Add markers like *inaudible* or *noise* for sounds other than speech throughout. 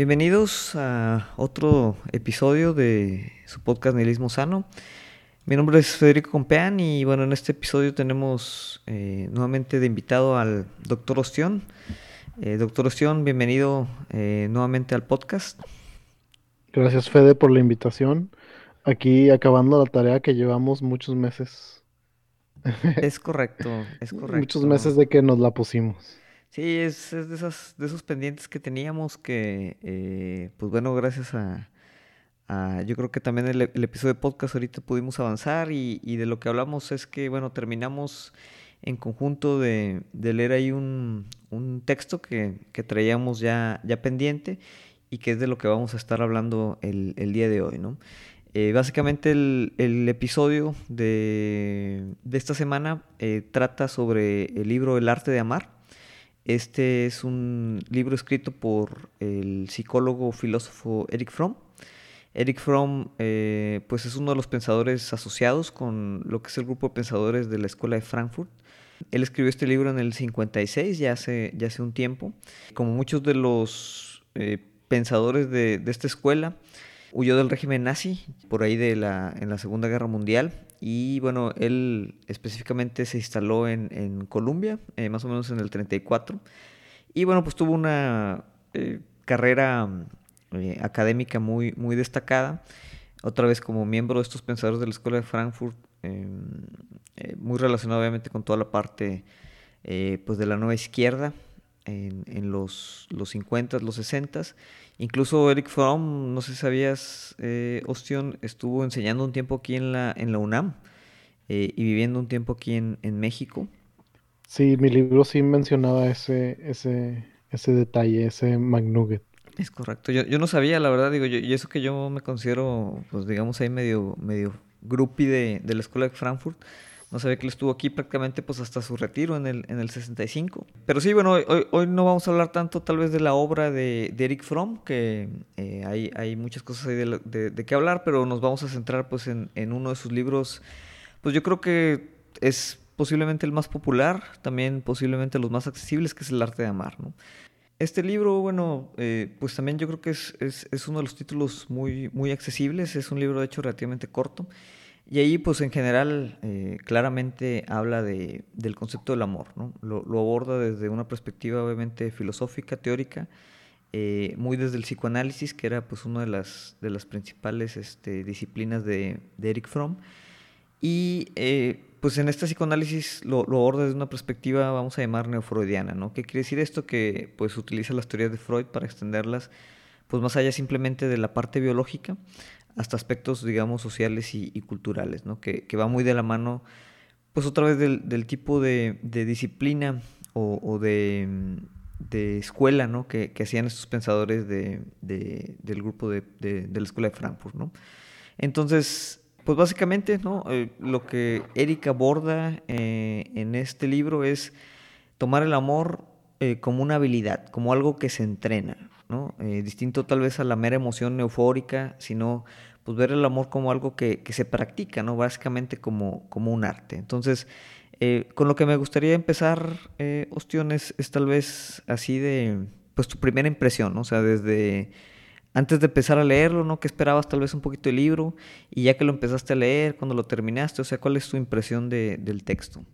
Bienvenidos a otro episodio de su podcast Nihilismo Sano. Mi nombre es Federico Compeán y bueno, en este episodio tenemos eh, nuevamente de invitado al doctor Ostión. Eh, doctor Ostión, bienvenido eh, nuevamente al podcast. Gracias Fede por la invitación. Aquí acabando la tarea que llevamos muchos meses. Es correcto, es *laughs* correcto. Muchos meses de que nos la pusimos. Sí, es, de, esas, de esos pendientes que teníamos que, eh, pues bueno, gracias a, yo creo que también el, el, episodio de podcast ahorita pudimos avanzar y, de lo que hablamos es que, bueno, terminamos en conjunto de, leer ahí un, texto que, traíamos ya, ya pendiente y que es de lo que vamos a estar hablando el, el día de hoy, ¿no? Eh, básicamente el, episodio de, esta semana eh, trata sobre el libro El arte de amar. Este es un libro escrito por el psicólogo filósofo Eric Fromm. Eric Fromm eh, pues es uno de los pensadores asociados con lo que es el grupo de pensadores de la Escuela de Frankfurt. Él escribió este libro en el 56, ya hace, ya hace un tiempo. Como muchos de los pensadores de, de esta escuela, Huyó del régimen nazi por ahí de la, en la Segunda Guerra Mundial y bueno, él específicamente se instaló en, en Colombia, eh, más o menos en el 34. Y bueno, pues tuvo una eh, carrera eh, académica muy, muy destacada, otra vez como miembro de estos pensadores de la Escuela de Frankfurt, muy relacionado obviamente con toda la parte pues de la nueva izquierda en, en los, los 50, los 60 Incluso Eric Fromm, no sé si sabías, eh, Ostion, estuvo enseñando un tiempo aquí en la, en la UNAM eh, y viviendo un tiempo aquí en, México. Sí, mi libro sí mencionaba ese, ese, ese detalle, ese McNugget. Es correcto. Yo, yo no sabía, la verdad, digo, yo, y eso que yo me considero, pues digamos ahí medio, medio groupie de, de la escuela de Frankfurt. No sabía que él estuvo aquí prácticamente pues hasta su retiro en el, en el 65. Pero sí, bueno, hoy, hoy no vamos a hablar tanto tal vez de la obra de, Eric Fromm, que eh, hay, hay, muchas cosas ahí de, de, qué hablar, pero nos vamos a centrar pues en, en, uno de sus libros, pues yo creo que es posiblemente el más popular, también posiblemente los más accesibles, que es El arte de amar, ¿no? Este libro, bueno, eh, pues también yo creo que es, es, es, uno de los títulos muy, muy accesibles, es un libro de hecho relativamente corto. Y ahí, pues en general, eh, claramente habla de, del concepto del amor, ¿no? Lo, aborda desde una perspectiva obviamente filosófica, teórica, eh, muy desde el psicoanálisis, que era pues una de las, de las principales este, disciplinas de, de, Eric Fromm. Y eh, pues en este psicoanálisis lo, lo, aborda desde una perspectiva, vamos a llamar neofreudiana, ¿no? ¿Qué quiere decir esto? Que pues utiliza las teorías de Freud para extenderlas pues más allá simplemente de la parte biológica hasta aspectos, digamos, sociales y, culturales, ¿no? Que, va muy de la mano, pues otra vez del, tipo de, disciplina o, de, escuela, ¿no? Que, hacían estos pensadores del grupo de, la escuela de Frankfurt, ¿no? Entonces, pues básicamente, ¿no? Eh, lo que Eric aborda eh, en este libro es tomar el amor eh, como una habilidad, como algo que se entrena, ¿no? distinto tal vez a la mera emoción eufórica, sino pues ver el amor como algo que, se practica, ¿no? Básicamente como, como un arte. Entonces, eh, con lo que me gustaría empezar, eh, Ostión, es, tal vez así de, pues tu primera impresión. O sea, desde antes de empezar a leerlo, ¿no? ¿Qué esperabas tal vez un poquito del libro? Y ya que lo empezaste a leer, cuando lo terminaste, o sea, ¿cuál es tu impresión del texto?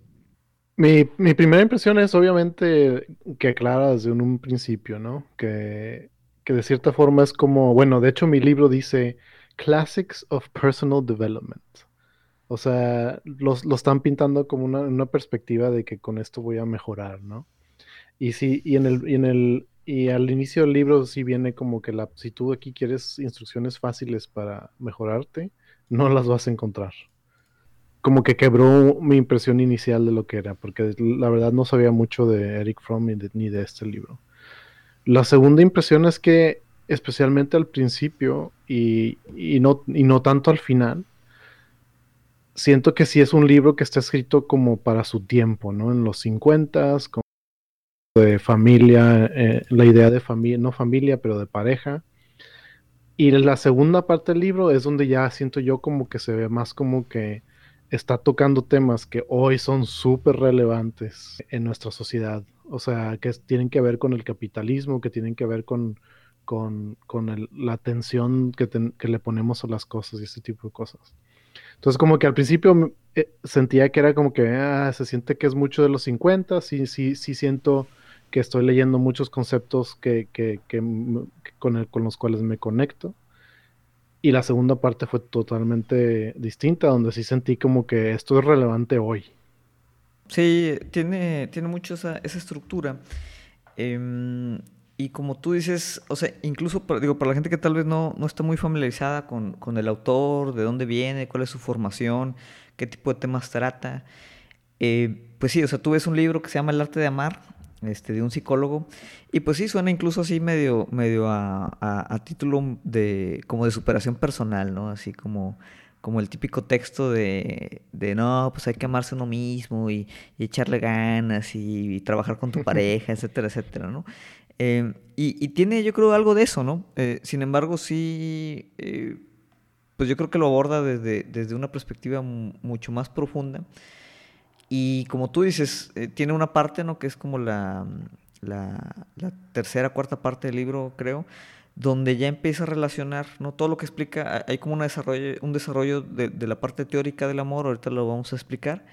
Mi, mi, primera impresión es obviamente que aclara desde un, principio, ¿no? Que, que de cierta forma es como, bueno, de hecho mi libro dice Classics of Personal Development. O sea, los, lo están pintando como una, perspectiva de que con esto voy a mejorar, ¿no? Y sí, y en el, y en el, y al inicio del libro sí viene como que la, si tú aquí quieres instrucciones fáciles para mejorarte, no las vas a encontrar. Como que quebró mi impresión inicial de lo que era, porque la verdad no sabía mucho de Eric Fromm ni de este libro. La segunda impresión es que especialmente al principio y, no, y no tanto al final, siento que sí es un libro que está escrito como para su tiempo, ¿no? En los 50, como de familia, eh, la idea de familia, no familia, pero de pareja. Y la segunda parte del libro es donde ya siento yo como que se ve más como que está tocando temas que hoy son súper relevantes en nuestra sociedad. O sea, que tienen que ver con el capitalismo, que tienen que ver con con, la atención que, le ponemos a las cosas y ese tipo de cosas. Entonces como que al principio eh, sentía que era como que ah, se siente que es mucho de los 50, sí, sí, sí siento que estoy leyendo muchos conceptos que, que, con, con los cuales me conecto. Y la segunda parte fue totalmente distinta, donde sí sentí como que esto es relevante hoy. Sí, tiene, tiene mucho esa, esa estructura. Em, y como tú dices, o sea, incluso para, digo, para la gente que tal vez no, no está muy familiarizada con, con, el autor, de dónde viene, cuál es su formación, qué tipo de temas trata, eh, pues sí, o sea, tú ves un libro que se llama El arte de amar, este, de un psicólogo, y pues sí, suena incluso así medio, medio a, a, título de, como de superación personal, ¿no? Así como, como el típico texto de, de no, pues hay que amarse uno mismo y, echarle ganas y, y, trabajar con tu *laughs* pareja, etcétera, etcétera, ¿no? Eh, y, tiene, yo creo, algo de eso, ¿no? Eh, sin embargo, sí, eh, pues yo creo que lo aborda desde, desde una perspectiva mucho más profunda. Y como tú dices, tiene una parte, ¿no? Que es como la, la, tercera, cuarta parte del libro, creo, donde ya empieza a relacionar, ¿no? Todo lo que explica, hay como un desarrollo, un desarrollo de, de la parte teórica del amor, ahorita lo vamos a explicar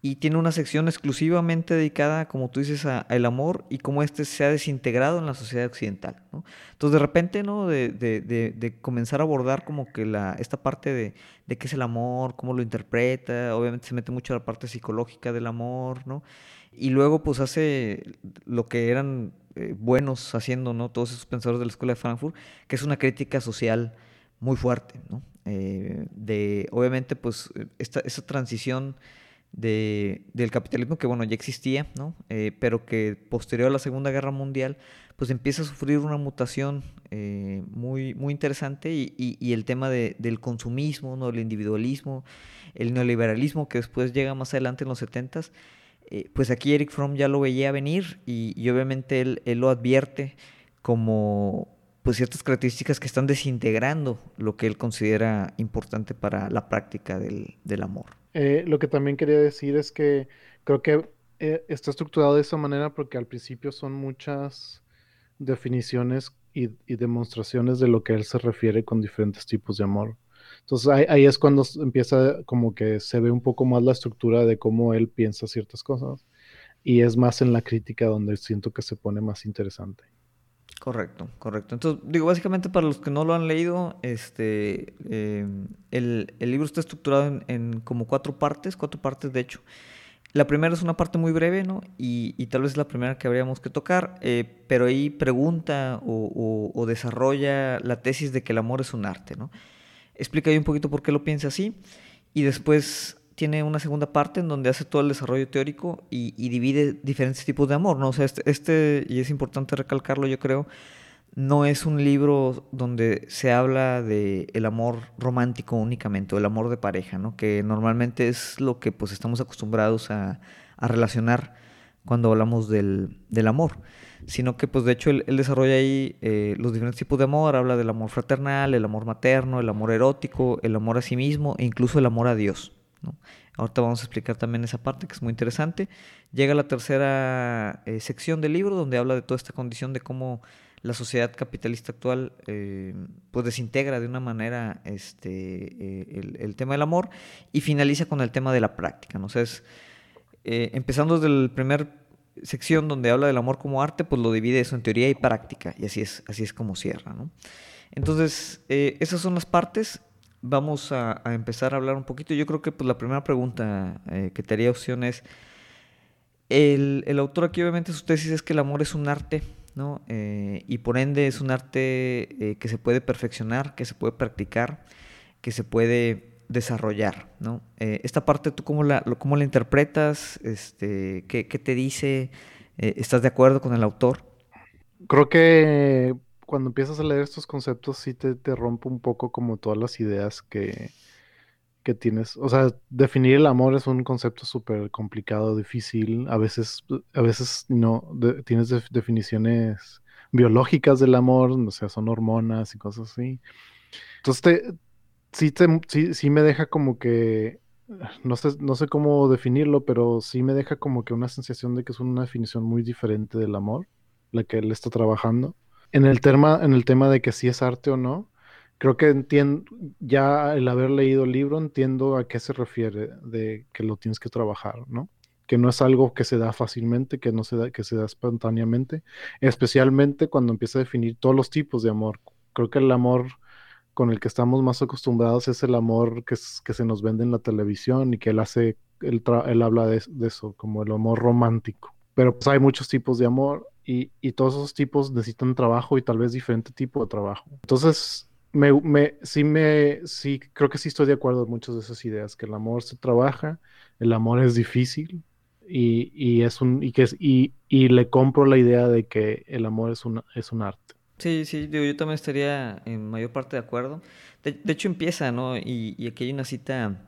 y tiene una sección exclusivamente dedicada, como tú dices, al amor y cómo éste se ha desintegrado en la sociedad occidental. ¿no? Entonces, de repente, ¿no? De, de, de, comenzar a abordar como que la, esta parte de, qué es el amor, cómo lo interpreta, obviamente se mete mucho a la parte psicológica del amor, ¿no? Y luego, pues, hace lo que eran eh, buenos haciendo, ¿no? Todos esos pensadores de la Escuela de Frankfurt, que es una crítica social muy fuerte, ¿no? Eh, de, obviamente, pues, esta, esa transición de, del capitalismo que, bueno, ya existía, ¿no? Eh, pero que posterior a la Segunda Guerra Mundial, pues empieza a sufrir una mutación eh, muy, muy interesante y, y, el tema de, del consumismo, ¿no? El individualismo, el neoliberalismo que después llega más adelante en los 70 eh, pues aquí Eric Fromm ya lo veía venir y, y obviamente él, él, lo advierte como pues ciertas características que están desintegrando lo que él considera importante para la práctica del, del amor. Eh, lo que también quería decir es que creo que eh, está estructurado de esa manera porque al principio son muchas definiciones y, demostraciones de lo que él se refiere con diferentes tipos de amor. Entonces ahí, es cuando empieza como que se ve un poco más la estructura de cómo él piensa ciertas cosas y es más en la crítica donde siento que se pone más interesante. Correcto, correcto. Entonces, digo, básicamente para los que no lo han leído, este, em, el, libro está estructurado en, como cuatro partes, cuatro partes de hecho. La primera es una parte muy breve, ¿no? Y, tal vez es la primera que habríamos que tocar, eh, pero ahí pregunta o, desarrolla la tesis de que el amor es un arte, ¿no? Explica ahí un poquito por qué lo piensa así y después tiene una segunda parte en donde hace todo el desarrollo teórico y, divide diferentes tipos de amor, ¿no? O sea, este, este, y es importante recalcarlo, yo creo, no es un libro donde se habla de el amor romántico únicamente, o el amor de pareja, ¿no? Que normalmente es lo que pues estamos acostumbrados a, relacionar cuando hablamos del, amor, sino que pues de hecho él, desarrolla ahí eh, los diferentes tipos de amor, habla del amor fraternal, el amor materno, el amor erótico, el amor a sí mismo e incluso el amor a Dios. Ahorita vamos a explicar también esa parte que es muy interesante. Llega la tercera eh, sección del libro donde habla de toda esta condición de cómo la sociedad capitalista actual eh, pues desintegra de una manera este, eh, el, tema del amor y finaliza con el tema de la práctica. ¿no? Empezando desde la primera sección donde habla del amor como arte, pues lo divide eso en teoría y práctica y así es, así es como cierra. Entonces, esas son las partes vamos a, empezar a hablar un poquito. Yo creo que pues, la primera pregunta eh, que te haría opción es, el, autor aquí obviamente su tesis es que el amor es un arte, ¿no? Eh, y por ende es un arte eh, que se puede perfeccionar, que se puede practicar, que se puede desarrollar, ¿no? esta parte, ¿tú cómo la, cómo la interpretas? Este, ¿qué, ¿Qué te dice? ¿Estás de acuerdo con el autor? Creo que cuando empiezas a leer estos conceptos sí te, te rompe un poco como todas las ideas que, que tienes. O sea, definir el amor es un concepto súper complicado, difícil. A veces, a veces no, tienes definiciones biológicas del amor, o sea, son hormonas y cosas así. Entonces, te, sí, te, sí, sí me deja como que, no sé, no sé cómo definirlo, pero sí me deja como que una sensación de que es una definición muy diferente del amor, la que él está trabajando. En el tema, en el tema de que si es arte o no, creo que entiendo, ya el haber leído el libro, entiendo a qué se refiere de que lo tienes que trabajar, ¿no? Que no es algo que se da fácilmente, que no se da, que se da espontáneamente, especialmente cuando empieza a definir todos los tipos de amor. Creo que el amor con el que estamos más acostumbrados es el amor que, se nos vende en la televisión y que él hace, él habla de, de, eso, como el amor romántico. Pero pues hay muchos tipos de amor y, todos esos tipos necesitan trabajo y tal vez diferente tipo de trabajo. Entonces, me, me, sí, me, sí, creo que sí estoy de acuerdo en muchas de esas ideas, que el amor se trabaja, el amor es difícil y, y es un, y, que es, y, y, le compro la idea de que el amor es un, es un arte. Sí, sí, digo, yo también estaría en mayor parte de acuerdo. De, de hecho empieza, ¿no? Y, y aquí hay una cita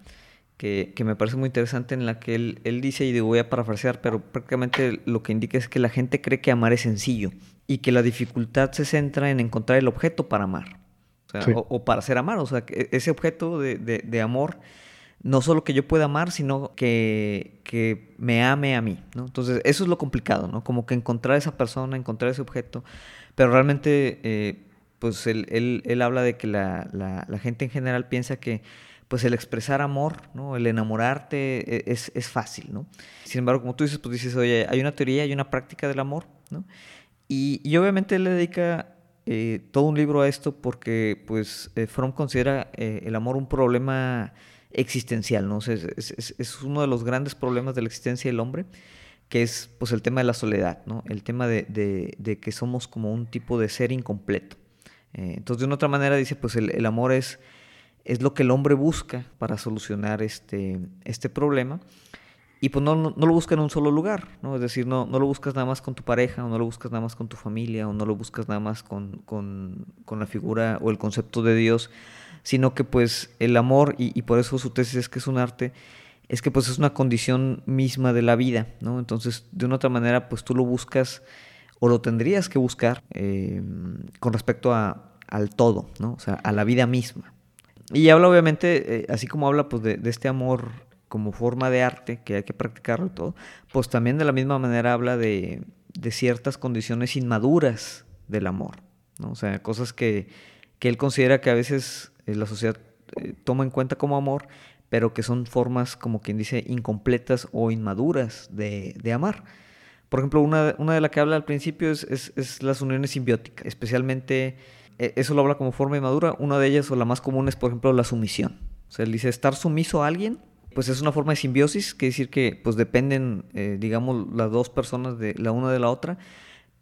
que, que, me parece muy interesante en la que él, él dice, y voy a parafrasear, pero prácticamente lo que indica es que la gente cree que amar es sencillo y que la dificultad se centra en encontrar el objeto para amar, o, sea, sí. o, o para ser amado, o sea, que ese objeto de, de, de, amor, no solo que yo pueda amar, sino que, que me ame a mí, ¿no? Entonces, eso es lo complicado, ¿no? Como que encontrar esa persona, encontrar ese objeto, pero realmente, eh, pues él, él, él, habla de que la, la, la gente en general piensa que pues el expresar amor, ¿no? el enamorarte e, es, es, fácil, ¿no? Sin embargo, como tú dices, pues dices, oye, hay una teoría, hay una práctica del amor, ¿no? Y, y obviamente él le dedica eh, todo un libro a esto porque, pues, eh, Fromm considera eh, el amor un problema existencial, ¿no? Es, es, es, uno de los grandes problemas de la existencia del hombre, que es, pues, el tema de la soledad, ¿no? El tema de, de, de que somos como un tipo de ser incompleto. Eh, entonces, de una otra manera dice, pues, el amor es es lo que el hombre busca para solucionar este, este problema. Y pues no, no, lo busca en un solo lugar, ¿no? Es decir, no, no lo buscas nada más con tu pareja, o no lo buscas nada más con tu familia, o no lo buscas nada más con, con, con la figura o el concepto de Dios, sino que pues el amor, y, y, por eso su tesis es que es un arte, es que pues es una condición misma de la vida, ¿no? Entonces, de una otra manera, pues tú lo buscas, o lo tendrías que buscar eh, con respecto a, al todo, ¿no? O sea, a la vida misma. Y habla obviamente, eh, así como habla pues de, este amor como forma de arte, que hay que practicarlo y todo, pues también de la misma manera habla de, de ciertas condiciones inmaduras del amor, ¿no? O sea, cosas que, que él considera que a veces eh, la sociedad eh, toma en cuenta como amor, pero que son formas, como quien dice, incompletas o inmaduras de, de amar. Por ejemplo, una, una de las que habla al principio es, es, es las uniones simbióticas, especialmente eso lo habla como forma inmadura. Una de ellas, o la más común, es, por ejemplo, la sumisión. O sea, él dice estar sumiso a alguien, pues es una forma de simbiosis, que decir que pues dependen, eh, digamos, las dos personas de la una de la otra,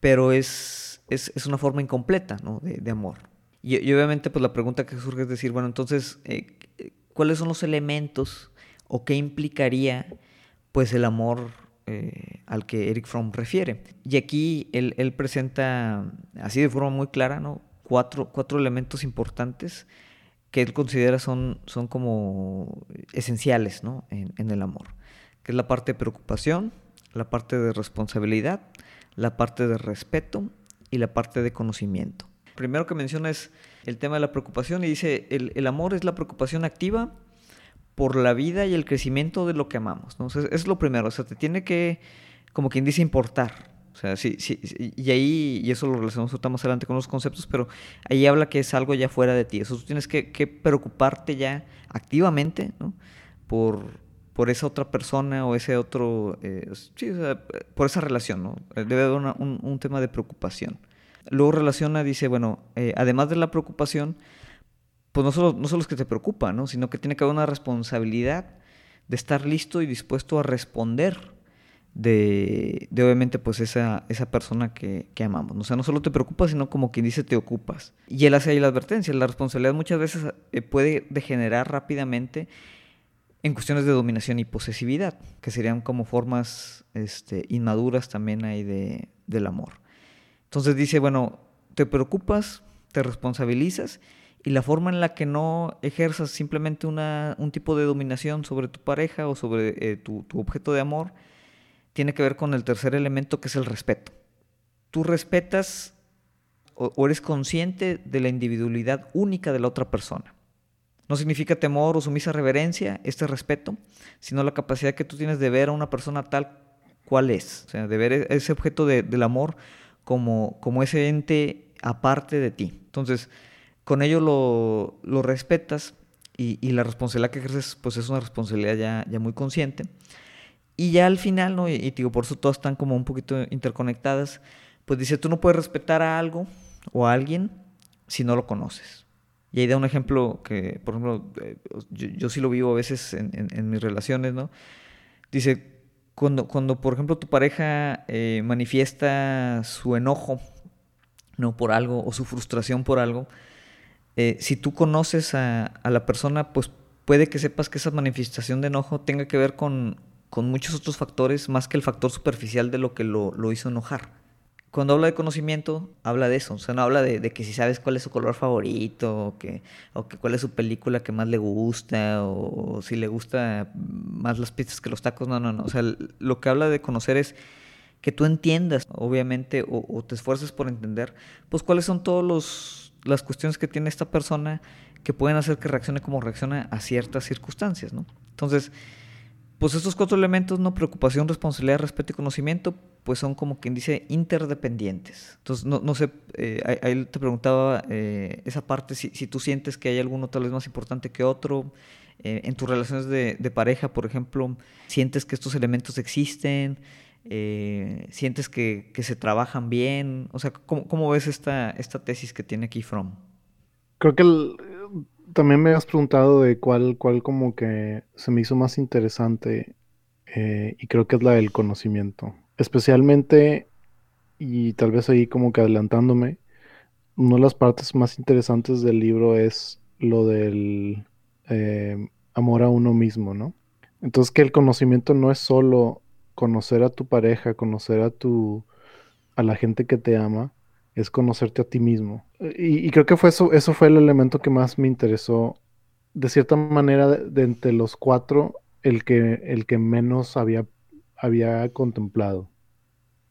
pero es, es, es una forma incompleta, ¿no? De, de amor. Y, y, obviamente, pues la pregunta que surge es decir, bueno, entonces, eh, ¿cuáles son los elementos o qué implicaría, pues, el amor eh, al que Eric Fromm refiere? Y aquí él, él presenta, así de forma muy clara, ¿no? Cuatro, cuatro elementos importantes que él considera son, son como esenciales ¿no? en, el amor, que es la parte de preocupación, la parte de responsabilidad, la parte de respeto y la parte de conocimiento. Primero que menciona es el tema de la preocupación y dice, el, el amor es la preocupación activa por la vida y el crecimiento de lo que amamos. ¿no? Es lo primero, o sea, te tiene que, como quien dice, importar. O sea, sí, sí, y ahí, y eso lo relacionamos más adelante con los conceptos, pero ahí habla que es algo ya fuera de ti. Eso tú tienes que, preocuparte ya activamente, ¿no? Por, por esa otra persona o ese otro, eh, sí, o sea, por esa relación, ¿no? Debe haber un, un, tema de preocupación. Luego relaciona, dice, bueno, eh, además de la preocupación, pues no solo, no solo es que te preocupa, ¿no? Sino que tiene que haber una responsabilidad de estar listo y dispuesto a responder de, obviamente pues esa, esa persona que, que, amamos. O sea, no solo te preocupas, sino como quien dice te ocupas. Y él hace ahí la advertencia, la responsabilidad muchas veces eh, puede degenerar rápidamente en cuestiones de dominación y posesividad, que serían como formas este, inmaduras también ahí de, del amor. Entonces dice, bueno, te preocupas, te responsabilizas y la forma en la que no ejerzas simplemente una, un tipo de dominación sobre tu pareja o sobre eh, tu, tu objeto de amor, tiene que ver con el tercer elemento que es el respeto. Tú respetas o, eres consciente de la individualidad única de la otra persona. No significa temor o sumisa reverencia, este respeto, sino la capacidad que tú tienes de ver a una persona tal cual es, o sea, de ver ese objeto de, del amor como, como ese ente aparte de ti. Entonces, con ello lo, lo respetas y, y, la responsabilidad que ejerces pues es una responsabilidad ya, ya muy consciente. Y ya al final, ¿no? Y, digo, por eso todas están como un poquito interconectadas, pues dice, tú no puedes respetar a algo o a alguien si no lo conoces. Y ahí da un ejemplo que, por ejemplo, eh, yo, yo sí lo vivo a veces en, en, en mis relaciones, ¿no? Dice, cuando, cuando por ejemplo, tu pareja eh, manifiesta su enojo ¿no? por algo o su frustración por algo, eh, si tú conoces a, a, la persona, pues puede que sepas que esa manifestación de enojo tenga que ver con, con muchos otros factores más que el factor superficial de lo que lo, lo hizo enojar cuando habla de conocimiento, habla de eso. O sea, no habla de, que si sabes cuál es su color favorito, o que, o que cuál es su película que más le gusta, o, o si le gusta más las pizzas que los tacos. No, no, no. O sea, lo que habla de conocer es que tú entiendas, obviamente, o, o te esfuerces por entender, pues cuáles son todas las cuestiones que tiene esta persona que pueden hacer que reaccione como reacciona a ciertas circunstancias, ¿no? Entonces, pues estos cuatro elementos, ¿no? Preocupación, responsabilidad, respeto y conocimiento, pues son como quien dice interdependientes. Entonces, no, sé, eh, ahí te preguntaba eh, esa parte, si, si, tú sientes que hay alguno tal vez más importante que otro, eh, en tus relaciones de, de, pareja, por ejemplo, sientes que estos elementos existen, eh, sientes que, que, se trabajan bien, o sea, ¿cómo, cómo ves esta, esta tesis que tiene aquí From? Creo que el, también me has preguntado de cuál, cuál como que se me hizo más interesante eh, y creo que es la del conocimiento. Especialmente, y tal vez ahí como que adelantándome, una de las partes más interesantes del libro es lo del eh, amor a uno mismo, ¿no? Entonces que el conocimiento no es solo conocer a tu pareja, conocer a tu a la gente que te ama, es conocerte a ti mismo. Y, y, creo que fue eso, eso fue el elemento que más me interesó. De cierta manera, de, de entre los cuatro, el que, el que menos había, había contemplado.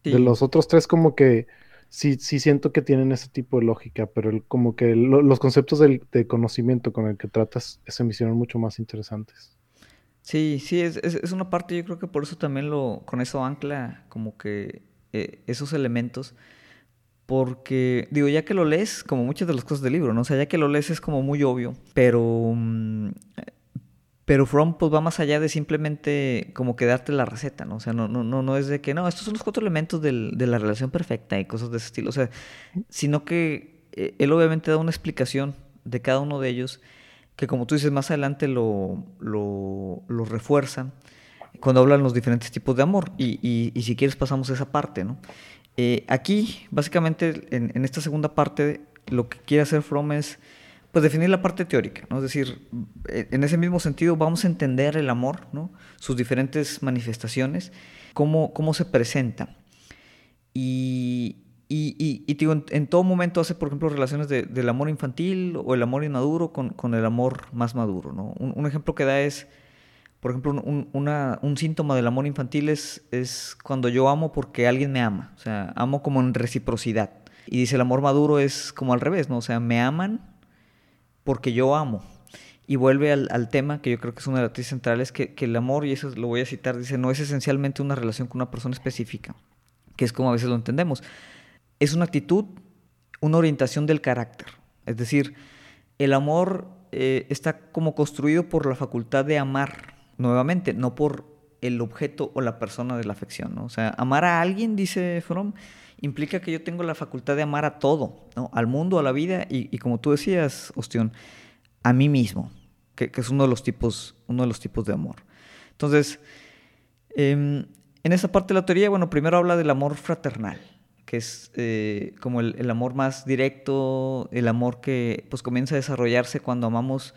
Sí. De los otros tres, como que sí, sí siento que tienen ese tipo de lógica, pero el, como que lo, los conceptos del, de conocimiento con el que tratas se me hicieron mucho más interesantes. Sí, sí, es, es, es, una parte, yo creo que por eso también lo, con eso ancla como que eh, esos elementos porque, digo, ya que lo lees, como muchas de las cosas del libro, ¿no? O sea, ya que lo lees es como muy obvio, pero... Pero From pues va más allá de simplemente como que darte la receta, ¿no? O sea, no, no, no, no es de que, no, estos son los cuatro elementos de la relación perfecta y cosas de ese estilo. O sea, sino que eh, él obviamente da una explicación de cada uno de ellos que como tú dices, más adelante lo, lo, lo refuerza cuando hablan los diferentes tipos de amor. Y, y, y si quieres pasamos esa parte, ¿no? Eh, aquí, básicamente, en, en, esta segunda parte, lo que quiere hacer Fromm es pues, definir la parte teórica, ¿no? Es decir, eh, en ese mismo sentido vamos a entender el amor, ¿no? Sus diferentes manifestaciones, cómo, cómo se presenta. Y, y, y, y digo, en, en, todo momento hace, por ejemplo, relaciones de, del amor infantil o el amor inmaduro con, con el amor más maduro, ¿no? Un, un ejemplo que da es por ejemplo, un, una, un, síntoma del amor infantil es, es cuando yo amo porque alguien me ama, o sea, amo como en reciprocidad. Y dice, el amor maduro es como al revés, ¿no? O sea, me aman porque yo amo. Y vuelve al, al tema que yo creo que es una de las tesis centrales, que, que el amor, y eso lo voy a citar, dice, no es esencialmente una relación con una persona específica, que es como a veces lo entendemos. Es una actitud, una orientación del carácter. Es decir, el amor eh, está como construido por la facultad de amar nuevamente, no por el objeto o la persona de la afección, ¿no? O sea, amar a alguien, dice Fromm, implica que yo tengo la facultad de amar a todo, ¿no? Al mundo, a la vida y, y como tú decías, Ostión, a mí mismo, que, que, es uno de los tipos, uno de los tipos de amor. Entonces, eh, en esa parte de la teoría, bueno, primero habla del amor fraternal, que es eh, como el, el, amor más directo, el amor que pues comienza a desarrollarse cuando amamos,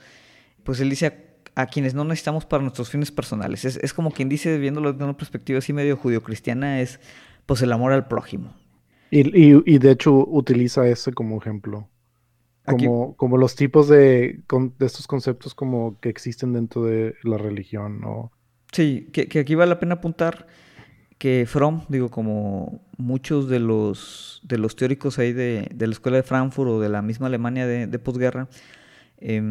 pues él dice a quienes no necesitamos para nuestros fines personales. Es, es como quien dice, viéndolo desde una perspectiva así medio judio-cristiana, es pues el amor al prójimo. Y, y, y, de hecho utiliza ese como ejemplo. Como, Aquí, como los tipos de, de, estos conceptos como que existen dentro de la religión, ¿no? Sí, que, que aquí vale la pena apuntar que Fromm, digo, como muchos de los, de los teóricos ahí de, de la escuela de Frankfurt o de la misma Alemania de, de posguerra, eh,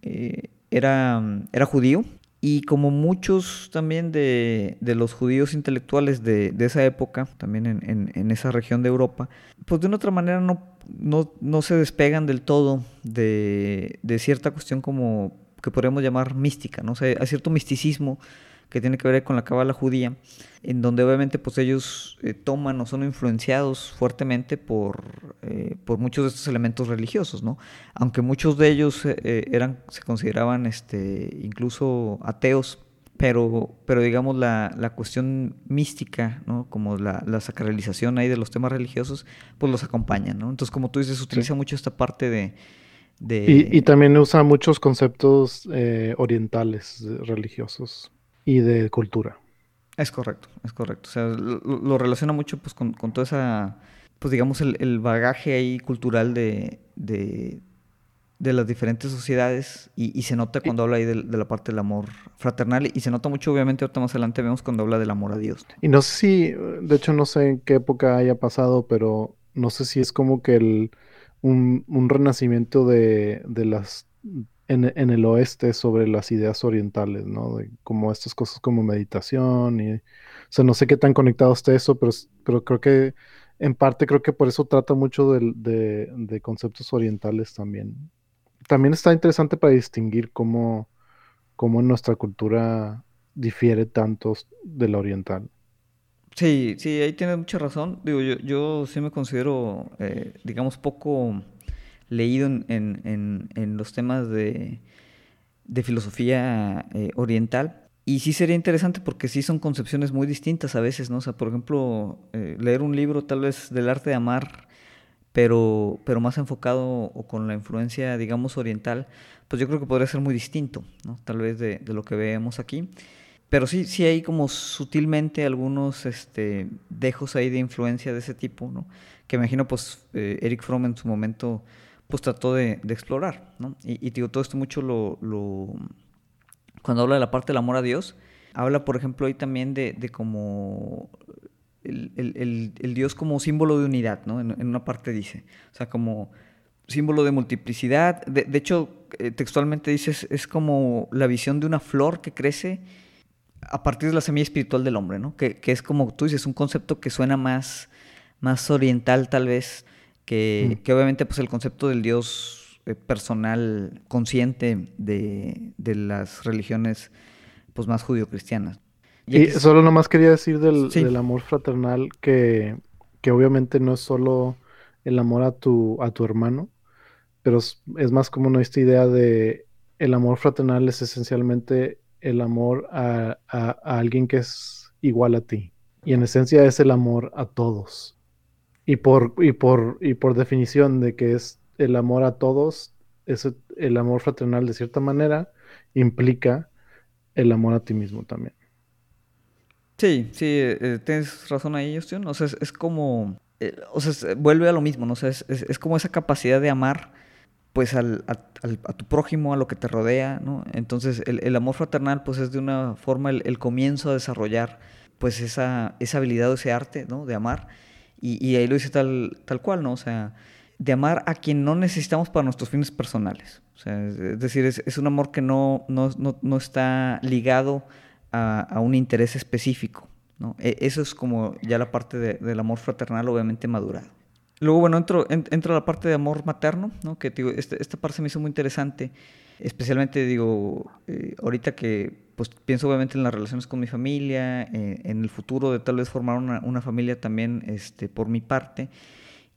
eh, era, era judío Y como muchos también de, los judíos intelectuales de, esa época, también en, esa región de Europa, pues de una otra manera no, no, se despegan del todo de, cierta cuestión como que podríamos llamar mística, ¿no? O hay cierto misticismo que tiene que ver con la cabala judía, en donde obviamente pues ellos eh, toman o son influenciados fuertemente por, eh, por muchos de estos elementos religiosos, ¿no? Aunque muchos de ellos eh, eran, se consideraban este, incluso ateos, pero, pero digamos la, la cuestión mística, ¿no? Como la, la, sacralización ahí de los temas religiosos, pues los acompañan, ¿no? Entonces, como tú dices, utiliza mucho esta parte de... de... Y, y, también usa muchos conceptos orientales religiosos y de cultura. Es correcto, es correcto. O sea, lo, relaciona mucho pues con, con, toda esa, pues digamos, el, bagaje ahí cultural de, de, las diferentes sociedades y, se nota cuando habla ahí de, la parte del amor fraternal y se nota mucho, obviamente, ahorita más adelante vemos cuando habla del amor a Dios. Y no sé si, de hecho no sé en qué época haya pasado, pero no sé si es como que el, un, un renacimiento de, de las en, el oeste sobre las ideas orientales, ¿no? De como estas cosas como meditación y, o sea, no sé qué tan conectado está eso, pero, creo que en parte creo que por eso trata mucho de, conceptos orientales también. También está interesante para distinguir cómo, cómo nuestra cultura difiere tanto de la oriental. Sí, sí, ahí tienes mucha razón. Digo, yo, yo sí me considero, eh, digamos, poco leído en, los temas de, filosofía eh, oriental. Y sí sería interesante porque sí son concepciones muy distintas a veces, ¿no? O sea, por ejemplo, eh, leer un libro tal vez del arte de amar, pero, pero más enfocado o con la influencia, digamos, oriental, pues yo creo que podría ser muy distinto, ¿no? Tal vez de, lo que vemos aquí. Pero sí, sí hay como sutilmente algunos este, dejos ahí de influencia de ese tipo, ¿no? Que imagino, pues, eh, Eric Fromm en su momento pues trató de, explorar, ¿no? Y, digo, todo esto mucho lo, Cuando habla de la parte del amor a Dios, habla, por ejemplo, ahí también de, de como... El, Dios como símbolo de unidad, ¿no? En, una parte dice, o sea, como símbolo de multiplicidad. De, hecho, eh, textualmente dice, es, como la visión de una flor que crece a partir de la semilla espiritual del hombre, ¿no? Que, que, es como tú dices, un concepto que suena más, más oriental tal vez, Mm. que, obviamente pues el concepto del Dios eh, personal consciente de, las religiones pues más judio-cristianas. Y, solo nomás quería decir del, amor fraternal que, obviamente no es solo el amor a tu, a tu hermano, pero es, más como esta idea de el amor fraternal es esencialmente el amor a, a, alguien que es igual a ti. Y en esencia es el amor a todos. Y por, y por, y por definición de que es el amor a todos, es el amor fraternal de cierta manera, implica el amor a ti mismo también. Sí, sí, eh, tienes razón ahí, Justin. O sea, es, como, eh, o sea, vuelve a lo mismo, ¿no? O sea, es, como esa capacidad de amar, pues, al, a, tu prójimo, a lo que te rodea, ¿no? Entonces, el, amor fraternal, pues, es de una forma el, el, comienzo a desarrollar, pues, esa, esa habilidad o ese arte, ¿no? De amar. Y, ahí lo dice tal, tal cual, ¿no? O sea, de amar a quien no necesitamos para nuestros fines personales. O sea, es, decir, es, un amor que no, no, no, está ligado a, a, un interés específico. ¿no? E, eso es como ya la parte del amor fraternal, obviamente madurado. Luego, bueno, entro, entro a la parte de amor materno, ¿no? que digo, este, esta parte se me hizo muy interesante, especialmente, digo, eh, ahorita que pues pienso obviamente en las relaciones con mi familia, eh, en el futuro de tal vez formar una, familia también este, por mi parte.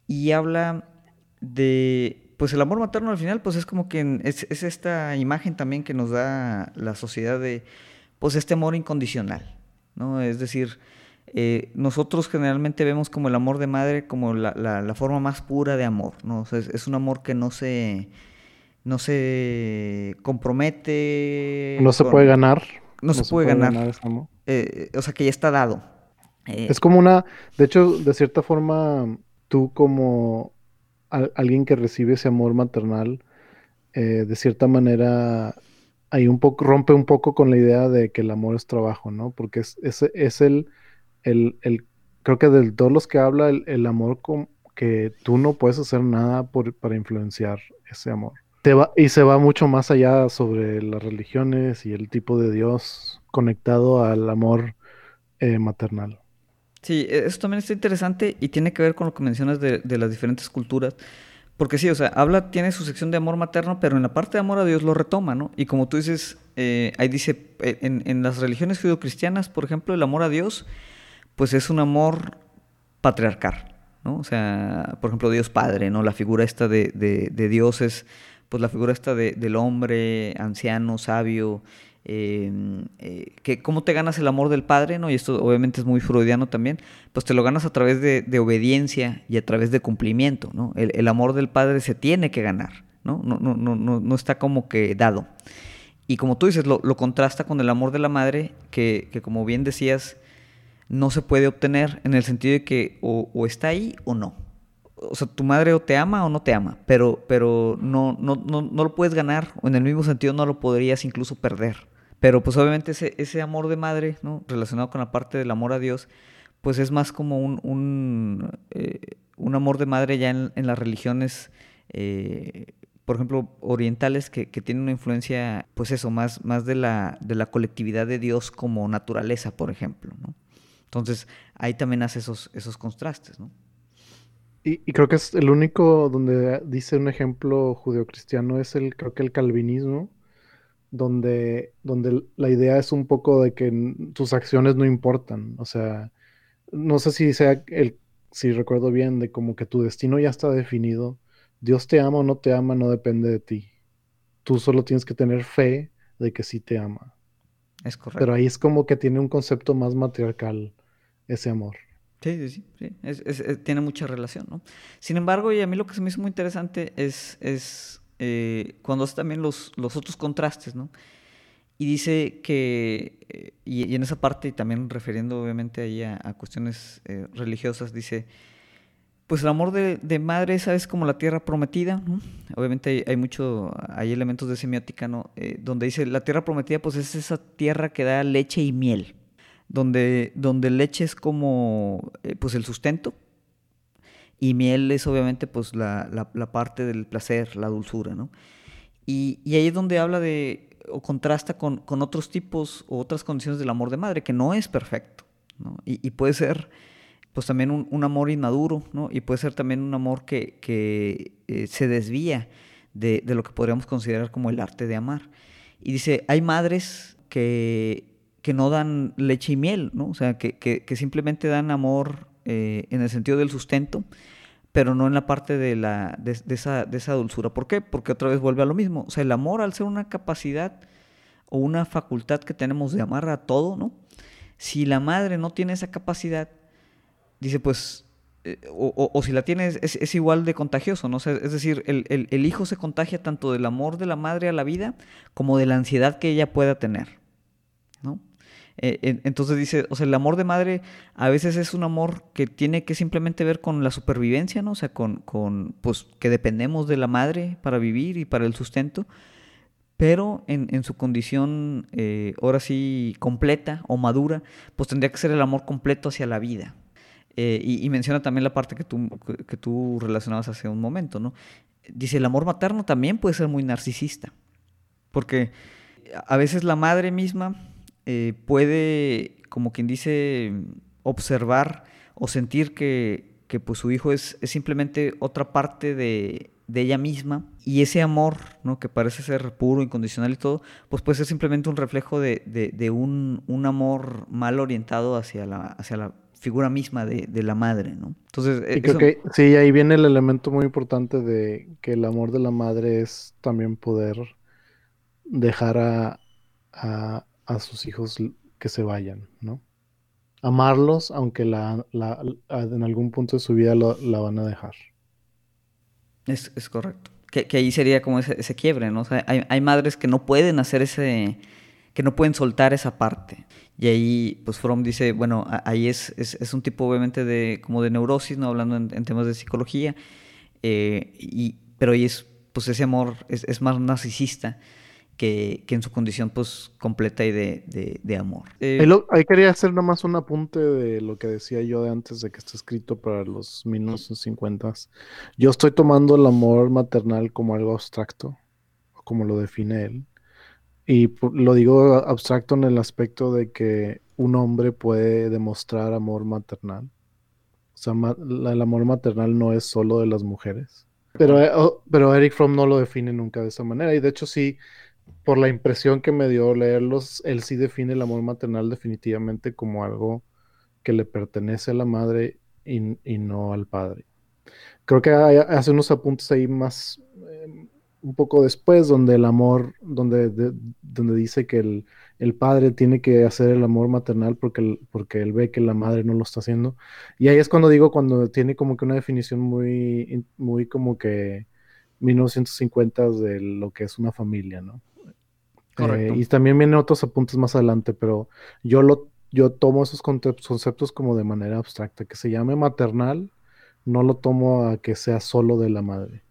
Y habla de, pues el amor materno al final, pues es como que es, esta imagen también que nos da la sociedad de, pues este amor incondicional, ¿no? Es decir, eh, nosotros generalmente vemos como el amor de madre como la, forma más pura de amor, ¿no? es, un amor que no se no se compromete. No se puede ganar. No, se, puede, ganar. Eh, o sea, que ya está dado. Eh, es como una, de hecho, de cierta forma, tú como alguien que recibe ese amor maternal, eh, de cierta manera, ahí un poco, rompe un poco con la idea de que el amor es trabajo, ¿no? Porque es, es, el, el, el, creo que de todos los que habla, el, amor con, que tú no puedes hacer nada por, para influenciar ese amor. Te va, y se va mucho más allá sobre las religiones y el tipo de Dios conectado al amor eh, maternal. Sí, e, eso también está interesante y tiene que ver con lo que mencionas de, de las diferentes culturas. Porque sí, o sea, habla, tiene su sección de amor materno, pero en la parte de amor a Dios lo retoma, ¿no? Y como tú dices, eh, ahí dice, eh, en, en, las religiones judio-cristianas, por ejemplo, el amor a Dios, pues es un amor patriarcal, ¿no? O sea, por ejemplo, Dios Padre, ¿no? La figura esta de, de, de Dios es, pues la figura esta de, del hombre anciano, sabio, Em, eh, que cómo te ganas el amor del padre, ¿no? Y esto obviamente es muy freudiano también, pues te lo ganas a través de, obediencia y a través de cumplimiento, ¿no? El, amor del padre se tiene que ganar, ¿no? No, no, no, no, está como que dado. Y como tú dices, lo, contrasta con el amor de la madre, que, que, como bien decías, no se puede obtener en el sentido de que o está ahí o no. O sea, tu madre o te ama o no te ama, pero, pero no, no, no, no lo puedes ganar, o en el mismo sentido no lo podrías incluso perder. Pero pues obviamente ese, ese amor de madre, ¿no? Relacionado con la parte del amor a Dios, pues es más como un, un, eh, un amor de madre ya en, las religiones, eh, por ejemplo, orientales, que, que tienen una influencia, pues eso, más, más de, la, de la colectividad de Dios como naturaleza, por ejemplo, ¿no? Entonces, ahí también hace esos, esos contrastes, ¿no? Y, y, creo que es el único donde dice un ejemplo judeocristiano es el, creo que el calvinismo, donde, donde la idea es un poco de que tus acciones no importan. O sea, no sé si sea el, si recuerdo bien, de como que tu destino ya está definido. Dios te ama o no te ama, no depende de ti. Tú solo tienes que tener fe de que sí te ama. Es correcto. Pero ahí es como que tiene un concepto más matriarcal ese amor. Sí, sí, sí. tiene mucha relación, ¿no? Sin embargo, y a mí lo que se me hizo muy interesante es, es eh, cuando hace también los, los otros contrastes, ¿no? Y dice que, eh, y, en esa parte, y también refiriendo obviamente ahí a, cuestiones eh, religiosas, dice, pues el amor de, de, madre, ¿sabes? Como la tierra prometida, ¿no? Obviamente hay, hay, mucho, hay elementos de semiótica, ¿no? donde dice, la tierra prometida, pues es esa tierra que da leche y miel, donde, donde leche es como, pues el sustento, y miel es obviamente pues la, la, parte del placer, la dulzura, ¿no? Y, y, ahí es donde habla de, o contrasta con, con, otros tipos o otras condiciones del amor de madre, que no es perfecto, ¿no? Y, y puede ser pues también un, un, amor inmaduro, ¿no? Y puede ser también un amor que, que eh, se desvía de, de, lo que podríamos considerar como el arte de amar. Y dice, hay madres que, que no dan leche y miel, ¿no? O sea, que, que, simplemente dan amor eh, en el sentido del sustento, pero no en la parte de, la, de, esa, de esa dulzura. ¿Por qué? Porque otra vez vuelve a lo mismo. O sea, el amor al ser una capacidad o una facultad que tenemos de amar a todo, ¿no? Si la madre no tiene esa capacidad, dice, pues, eh, o, o, si la tiene, es, es, igual de contagioso, ¿no? es decir, el, el, el, hijo se contagia tanto del amor de la madre a la vida como de la ansiedad que ella pueda tener, ¿no? Eh, entonces dice, o sea, el amor de madre a veces es un amor que tiene que simplemente ver con la supervivencia, ¿no? O sea, con, con pues que dependemos de la madre para vivir y para el sustento, pero en, en su condición, eh, ahora sí, completa o madura, pues tendría que ser el amor completo hacia la vida. Eh, y, y, menciona también la parte que tú, que tú relacionabas hace un momento, ¿no? Dice, el amor materno también puede ser muy narcisista, porque a veces la madre misma eh, puede, como quien dice, observar o sentir que, que pues su hijo es, es simplemente otra parte de, de, ella misma y ese amor, ¿no? que parece ser puro, incondicional y todo, pues puede ser simplemente un reflejo de, de, de un, un, amor mal orientado hacia la, hacia la figura misma de, la madre, ¿no? Entonces, y creo que sí, ahí viene el elemento muy importante de que el amor de la madre es también poder dejar a, a, a sus hijos que se vayan, ¿no? Amarlos, aunque la, en algún punto de su vida lo, la van a dejar. Es, es correcto. Que, que, ahí sería como ese, ese quiebre, ¿no? O sea, hay, hay, madres que no pueden hacer ese, que no pueden soltar esa parte. Y ahí, pues Fromm dice, bueno, ahí es, es, es un tipo obviamente de, como de neurosis, ¿no? Hablando en, en temas de psicología, eh, y, pero ahí es, pues ese amor es, es más narcisista que, que en su condición pues completa y de, de, de amor. Eh, ahí, quería hacer nada más un apunte de lo que decía yo de antes de que está escrito para los 1950. Yo estoy tomando el amor maternal como algo abstracto. como lo define él. Y lo digo abstracto en el aspecto de que un hombre puede demostrar amor maternal. O sea, el amor maternal no es solo de las mujeres. Pero, eh, pero Eric Fromm no lo define nunca de esa manera. Y de hecho sí, por la impresión que me dio leerlos, él sí define el amor maternal definitivamente como algo que le pertenece a la madre y, no al padre. Creo que hace unos apuntes ahí más, eh, un poco después, donde el amor, donde, donde dice que el, el, padre tiene que hacer el amor maternal porque, porque él ve que la madre no lo está haciendo. Y ahí es cuando digo, cuando tiene como que una definición muy, muy como que 1950 de lo que es una familia, ¿no? Eh, y también vienen otros apuntes más adelante, pero yo lo yo tomo esos conceptos como de manera abstracta, que se llame maternal, no lo tomo a que sea solo de la madre.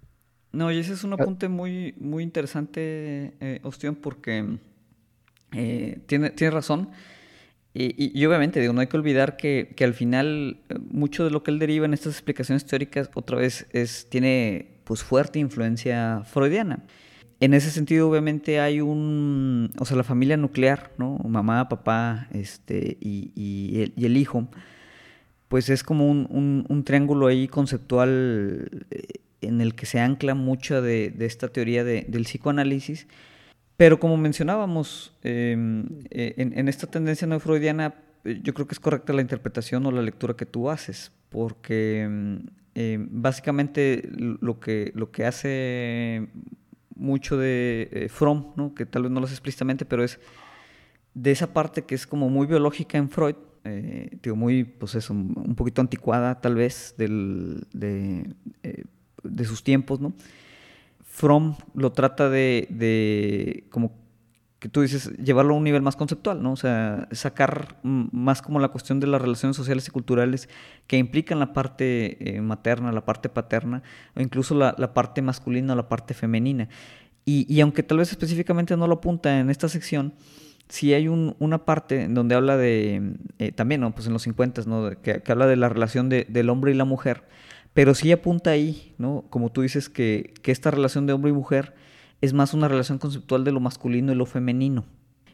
No, y ese es un ah. apunte muy, muy interesante, eh, Ostión, porque eh, tiene, tiene razón. Y, obviamente, digo, no hay que olvidar que, que, al final eh, mucho de lo que él deriva en estas explicaciones teóricas, otra vez, es, tiene pues fuerte influencia freudiana. En ese sentido, obviamente, hay un, o sea, la familia nuclear, ¿no? Mamá, papá, este, y, el, hijo, pues es como un, triángulo ahí conceptual en el que se ancla mucha de, esta teoría del psicoanálisis. Pero como mencionábamos, em, eh, en, esta tendencia neofreudiana, eh, yo creo que es correcta la interpretación o la lectura que tú haces, porque em, básicamente lo que, lo que hace mucho de eh, Fromm, ¿no? que tal vez no lo hace explícitamente, pero es de esa parte que es como muy biológica en Freud, digo, muy, pues eso, un poquito anticuada tal vez, de de sus tiempos, ¿no? From lo trata de, como que tú dices, llevarlo a un nivel más conceptual, ¿no? O sea, sacar más como la cuestión de las relaciones sociales y culturales que implican la parte eh, materna, la parte paterna, o incluso la, parte masculina o la parte femenina. Y, aunque tal vez específicamente no lo apunta en esta sección, sí hay una parte en donde habla de, eh, también, ¿no? Pues en los 50, ¿no? Que, habla de la relación del hombre y la mujer pero sí apunta ahí, ¿no? Como tú dices, que, esta relación de hombre y mujer es más una relación conceptual de lo masculino y lo femenino.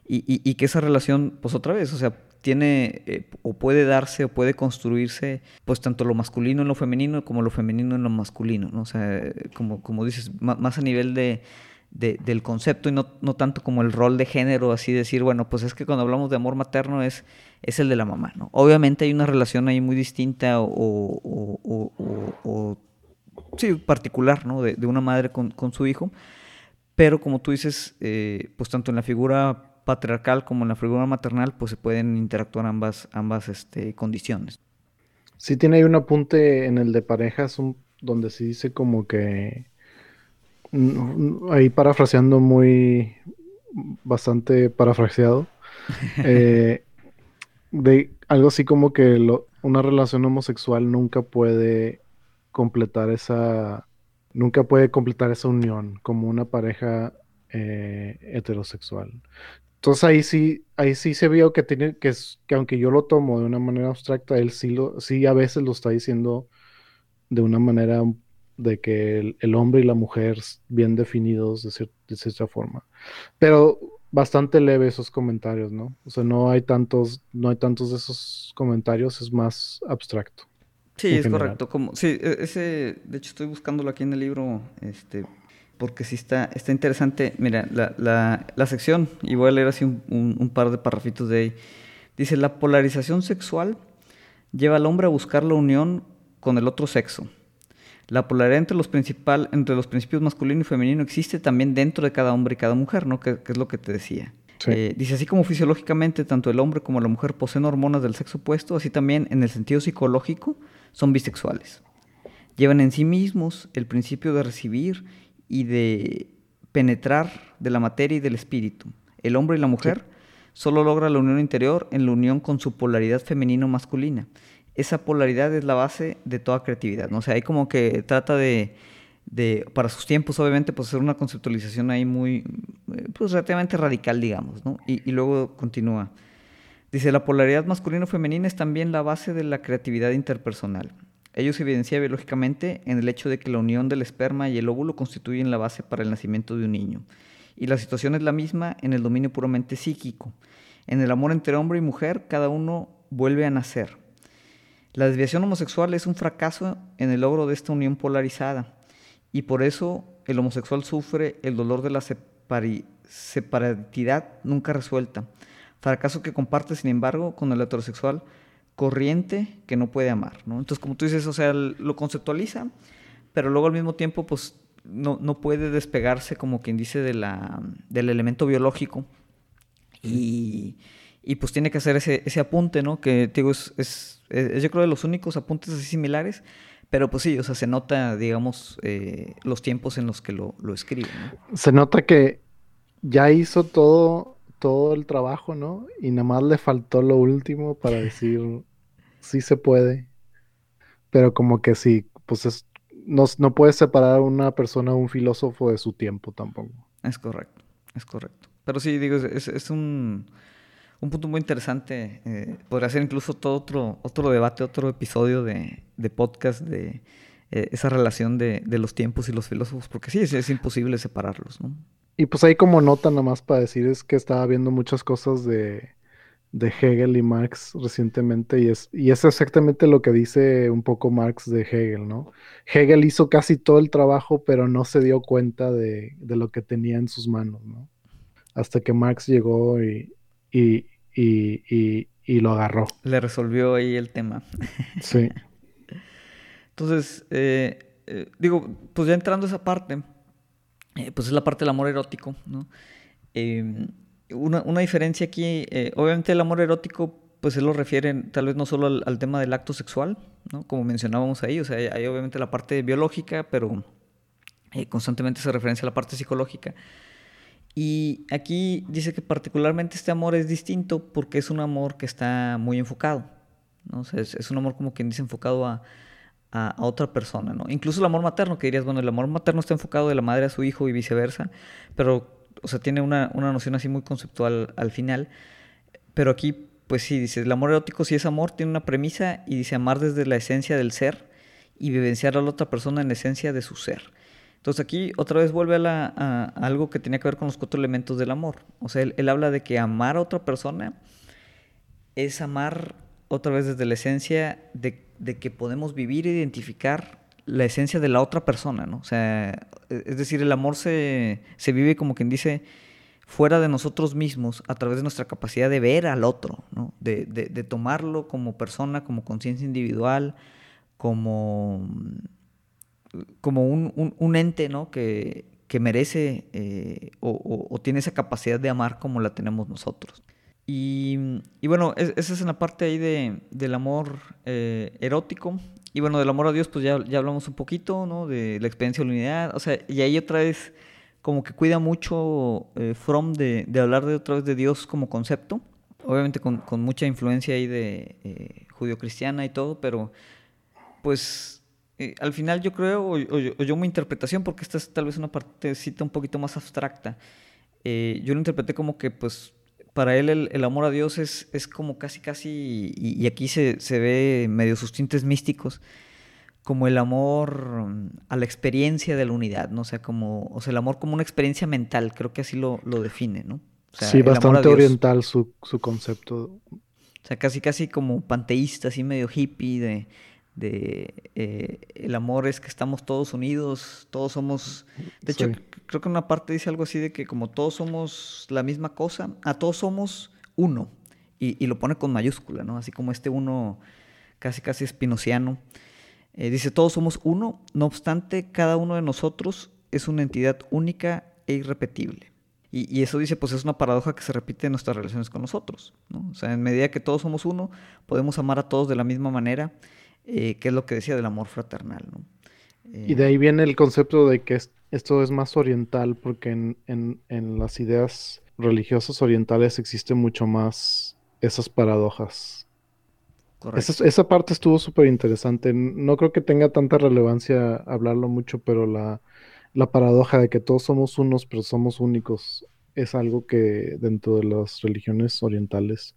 Y, que esa relación, pues otra vez, o sea, tiene eh, o puede darse o puede construirse, pues tanto lo masculino en lo femenino como lo femenino en lo masculino, ¿no? O sea, como, como dices, más a nivel de, del concepto y no, no, tanto como el rol de género, así decir, bueno, pues es que cuando hablamos de amor materno es, es el de la mamá, ¿no? Obviamente hay una relación ahí muy distinta o, sí, particular, ¿no? De, una madre con, su hijo, pero como tú dices, eh, pues tanto en la figura patriarcal como en la figura maternal, pues se pueden interactuar ambas, ambas este, condiciones. Sí tiene ahí un apunte en el de parejas donde se dice como que ahí parafraseando muy bastante parafraseado, *laughs* eh, de algo así como que una relación homosexual nunca puede completar esa, nunca puede completar esa unión como una pareja eh, heterosexual. Entonces ahí sí, ahí sí se vio que tiene, que es, que aunque yo lo tomo de una manera abstracta, él sí lo, sí a veces lo está diciendo de una manera de que el, hombre y la mujer bien definidos de, cierta forma. Pero bastante leve esos comentarios, ¿no? O sea, no hay tantos, no hay tantos de esos comentarios, es más abstracto. Sí, es correcto. Como, sí, e, ese, de hecho estoy buscándolo aquí en el libro, este, porque sí está, está interesante. Mira, la, la, sección, y voy a leer así un, un par de parrafitos de ahí. Dice, la polarización sexual lleva al hombre a buscar la unión con el otro sexo la polaridad entre los, principal, entre los principios masculino y femenino existe también dentro de cada hombre y cada mujer, ¿no? Que, es lo que te decía. Eh, dice, así como fisiológicamente tanto el hombre como la mujer poseen hormonas del sexo opuesto, así también en el sentido psicológico son bisexuales. Llevan en sí mismos el principio de recibir y de penetrar de la materia y del espíritu. El hombre y la mujer solo logra la unión interior en la unión con su polaridad femenino-masculina esa polaridad es la base de toda creatividad, ¿no? O sea, hay como que trata de, para sus tiempos, obviamente, pues hacer una conceptualización ahí muy, pues relativamente radical, digamos, ¿no? Y, luego continúa. Dice, la polaridad masculino-femenina es también la base de la creatividad interpersonal. Ello se evidencia biológicamente en el hecho de que la unión del esperma y el óvulo constituyen la base para el nacimiento de un niño. y la situación es la misma en el dominio puramente psíquico. En el amor entre hombre y mujer, cada uno vuelve a nacer. La desviación homosexual es un fracaso en el logro de esta unión polarizada y por eso el homosexual sufre el dolor de la separatidad nunca resuelta, fracaso que comparte sin embargo con el heterosexual corriente que no puede amar. ¿no? Entonces, como tú dices, o sea, lo conceptualiza, pero luego al mismo tiempo, pues no, no puede despegarse, como quien dice, de la, del elemento biológico. Y, y pues tiene que hacer ese, ese apunte, ¿no? Que digo, es, es, yo creo de los únicos apuntes así similares, pero pues sí, o sea, se nota, digamos, eh, los tiempos en los que lo, lo escribe, ¿no? Se nota que ya hizo todo, todo el trabajo, ¿no? Y nada más le faltó lo último para decir, sí se puede, pero como que sí, pues es, no, no puedes separar a una persona, un filósofo de su tiempo tampoco. Es correcto, es correcto. Pero sí, digo, es, es un, un, punto muy interesante. Eh, podría ser incluso todo otro, otro debate, otro episodio de, de podcast de eh, esa relación de, de, los tiempos y los filósofos, porque sí, es, es, imposible separarlos, ¿no? Y pues ahí como nota nada más para decir es que estaba viendo muchas cosas de, de Hegel y Marx recientemente y es, y es exactamente lo que dice un poco Marx de Hegel, ¿no? Hegel hizo casi todo el trabajo, pero no se dio cuenta de, de lo que tenía en sus manos, ¿no? Hasta que Marx llegó y, y, y, y, lo agarró. Le resolvió ahí el tema. *laughs* Sí. Entonces, eh, eh, digo, pues ya entrando a esa parte, eh, pues es la parte del amor erótico, ¿no? Eh, una, diferencia aquí, eh, obviamente el amor erótico, pues se lo refiere tal vez no solo al, tema del acto sexual, ¿no? Como mencionábamos ahí, o sea, hay, hay obviamente la parte biológica, pero eh, constantemente se referencia a la parte psicológica. Y aquí dice que particularmente este amor es distinto porque es un amor que está muy enfocado, ¿no? O sea, es, es un amor como quien dice enfocado a, a, otra persona, ¿no? Incluso el amor materno, que dirías, bueno, el amor materno está enfocado de la madre a su hijo y viceversa, pero o sea, tiene una, una noción así muy conceptual al final. Pero aquí, pues sí, dice, el amor erótico sí es amor, tiene una premisa y dice amar desde la esencia del ser y vivenciar a la otra persona en la esencia de su ser. Entonces aquí otra vez vuelve a, algo que tenía que ver con los cuatro elementos del amor. O sea, él, habla de que amar a otra persona es amar otra vez desde la esencia de, que podemos vivir e identificar la esencia de la otra persona, ¿no? O sea, es decir, el amor se, se vive como quien dice fuera de nosotros mismos a través de nuestra capacidad de ver al otro, ¿no? de, de, tomarlo como persona, como conciencia individual, como, como un, un, ente ¿no? que, que merece eh, o, o, tiene esa capacidad de amar como la tenemos nosotros. Y, y bueno, es, esa es una parte ahí de, del amor eh, erótico. Y bueno, del amor a Dios, pues ya, ya hablamos un poquito, ¿no? De la experiencia de la unidad. O sea, y ahí otra vez, como que cuida mucho eh, Fromm de, de, hablar de otra vez de Dios como concepto. Obviamente con, con mucha influencia ahí de eh, judío-cristiana y todo, pero pues eh, al final yo creo, o, o, o, yo mi interpretación, porque esta es tal vez una partecita un poquito más abstracta, eh, yo lo interpreté como que pues para él el, el, amor a Dios es, es como casi, casi, y, y aquí se, se, ve medio sus tintes místicos, como el amor a la experiencia de la unidad, ¿no? O sea, como, o sea, el amor como una experiencia mental, creo que así lo, lo define, ¿no? O sea, sí, bastante oriental su, su, concepto. O sea, casi, casi como panteísta, así medio hippie, de, de eh, el amor es que estamos todos unidos, todos somos... De hecho, sí. creo que en una parte dice algo así de que como todos somos la misma cosa, a todos somos uno, y, y lo pone con mayúscula, ¿no? Así como este uno casi casi espinociano. Eh, dice, todos somos uno, no obstante, cada uno de nosotros es una entidad única e irrepetible. Y, y, eso dice, pues es una paradoja que se repite en nuestras relaciones con nosotros, ¿no? O sea, en medida que todos somos uno, podemos amar a todos de la misma manera, eh, que es lo que decía del amor fraternal. ¿no? Eh, y de ahí viene el concepto de que es, esto es más oriental, porque en, en, en, las ideas religiosas orientales existen mucho más esas paradojas. Esa, esa, parte estuvo súper interesante. No creo que tenga tanta relevancia hablarlo mucho, pero la, la paradoja de que todos somos unos, pero somos únicos, es algo que dentro de las religiones orientales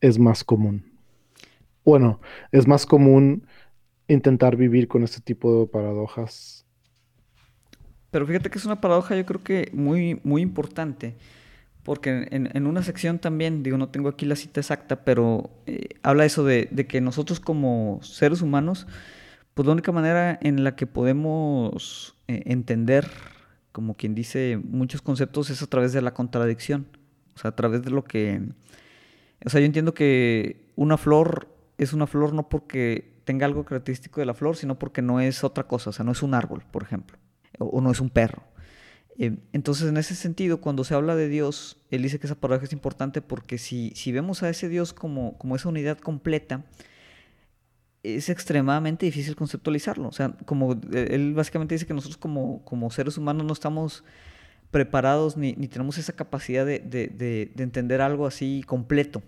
es más común bueno, es más común intentar vivir con este tipo de paradojas. Pero fíjate que es una paradoja yo creo que muy, muy importante, porque en, una sección también, digo, no tengo aquí la cita exacta, pero eh, habla eso de, que nosotros como seres humanos, pues la única manera en la que podemos eh, entender, como quien dice, muchos conceptos es a través de la contradicción, o sea, a través de lo que... O sea, yo entiendo que una flor es una flor no porque tenga algo característico de la flor, sino porque no es otra cosa, o sea, no es un árbol, por ejemplo, o, no es un perro. Eh, entonces, en ese sentido, cuando se habla de Dios, él dice que esa palabra es importante porque si, si vemos a ese Dios como, como esa unidad completa, es extremadamente difícil conceptualizarlo. O sea, como eh, él básicamente dice que nosotros como, como seres humanos no estamos preparados ni, ni tenemos esa capacidad de, de, de, entender algo así completo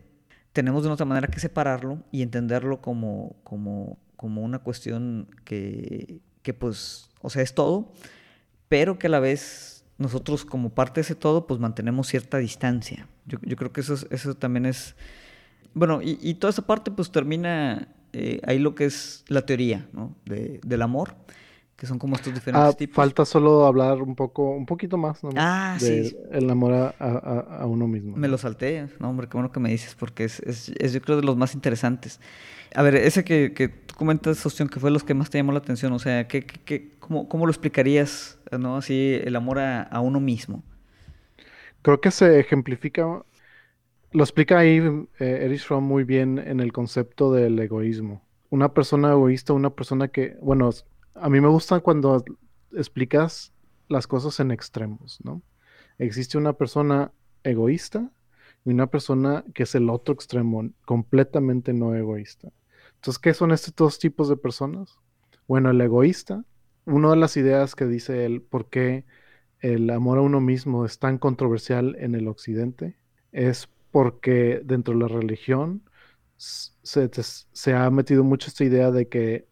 tenemos de otra manera que separarlo y entenderlo como, como, como una cuestión que, que, pues, o sea, es todo, pero que a la vez nosotros como parte de ese todo, pues mantenemos cierta distancia. Yo, yo creo que eso, eso también es... Bueno, y, y toda esa parte pues termina eh, ahí lo que es la teoría ¿no? de, del amor que son como estos diferentes ah, tipos. Falta solo hablar un poco, un poquito más, ¿no? Ah, sí. El amor a, a, uno mismo. Me lo salté, no, hombre, qué bueno que me dices, porque es, es, es yo creo de los más interesantes. A ver, ese que, que tú comentas, Sostión, que fue los que más te llamó la atención, o sea, ¿qué, qué, cómo, cómo, lo explicarías, ¿no? Así, el amor a, a uno mismo. Creo que se ejemplifica, lo explica ahí eh, Erich Fromm muy bien en el concepto del egoísmo. Una persona egoísta, una persona que, bueno, a mí me gusta cuando explicas las cosas en extremos, ¿no? Existe una persona egoísta y una persona que es el otro extremo, completamente no egoísta. Entonces, ¿qué son estos dos tipos de personas? Bueno, el egoísta, una de las ideas que dice él, por qué el amor a uno mismo es tan controversial en el occidente, es porque dentro de la religión se, ha metido mucho esta idea de que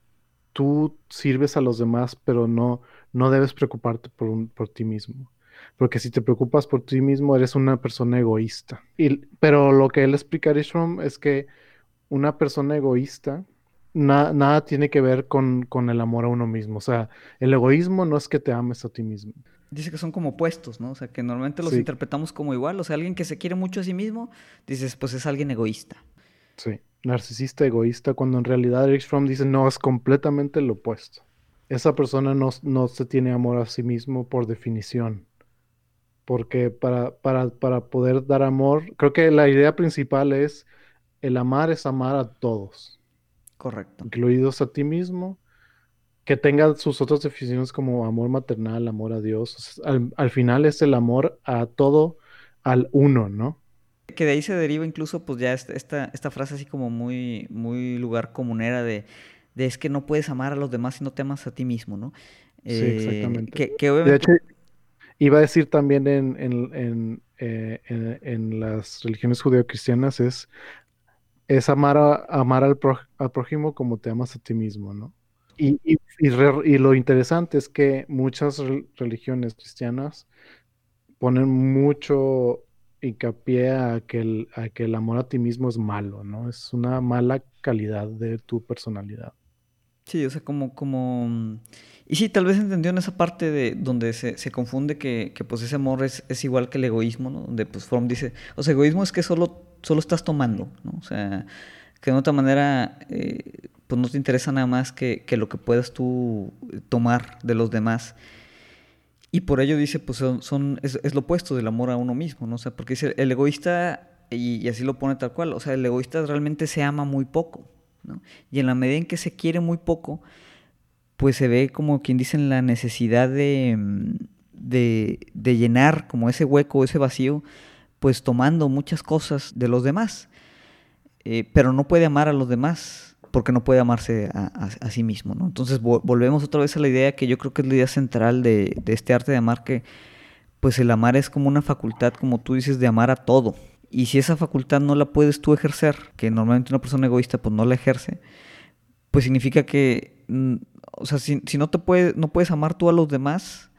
tú sirves a los demás, pero no, no debes preocuparte por, un, por ti mismo. Porque si te preocupas por ti mismo, eres una persona egoísta. Y, pero lo que él explica Ishram es que una persona egoísta nada tiene que ver con, con, el amor a uno mismo. O sea, el egoísmo no es que te ames a ti mismo. Dice que son como opuestos, ¿no? O sea, que normalmente los interpretamos como igual. O sea, alguien que se quiere mucho a sí mismo, dices, pues es alguien egoísta. Sí narcisista egoísta, cuando en realidad Eric Fromm dice no, es completamente lo opuesto. Esa persona no, no se tiene amor a sí mismo por definición. Porque para, para, para poder dar amor, creo que la idea principal es el amar es amar a todos. Correcto. Incluidos a ti mismo. Que tenga sus otras definiciones como amor maternal, amor a Dios. al, al final es el amor a todo, al uno, ¿no? Que de ahí se deriva incluso pues ya esta, esta frase así como muy, muy lugar comunera de, de es que no puedes amar a los demás si no te amas a ti mismo, ¿no? sí, eh, exactamente. De hecho, iba a decir también en, en, eh, en, en, las religiones judeocristianas es, es amar, a, amar al, al, prójimo como te amas a ti mismo, ¿no? Y, y, y, lo interesante es que muchas religiones cristianas ponen mucho hincapié a que, el, a que el amor a ti mismo es malo, ¿no? Es una mala calidad de tu personalidad. Sí, o sea, como, como... Y sí, tal vez entendió en esa parte de donde se, se confunde que, que, pues ese amor es, es, igual que el egoísmo, ¿no? Donde pues Fromm dice, o sea, egoísmo es que solo, solo estás tomando, ¿no? O sea, que de otra manera, eh, pues no te interesa nada más que, que lo que puedas tú tomar de los demás. Y por ello dice, pues son, es, lo opuesto del amor a uno mismo, ¿no? O sea, porque dice, el egoísta, y, así lo pone tal cual, o sea, el egoísta realmente se ama muy poco, ¿no? Y en la medida en que se quiere muy poco, pues se ve como quien dice la necesidad de, mm, de, de llenar como ese hueco, ese vacío, pues tomando muchas cosas de los demás. Eh, pero no puede amar a los demás porque no puede amarse a, sí mismo, ¿no? Entonces volvemos otra vez a la idea que yo creo que es la idea central de, este arte de amar, que pues el amar es como una facultad, como tú dices, de amar a todo. Y si esa facultad no la puedes tú ejercer, que normalmente una persona egoísta pues no la ejerce, pues significa que, mm, o sea, si, no te puedes, no puedes amar tú a los demás,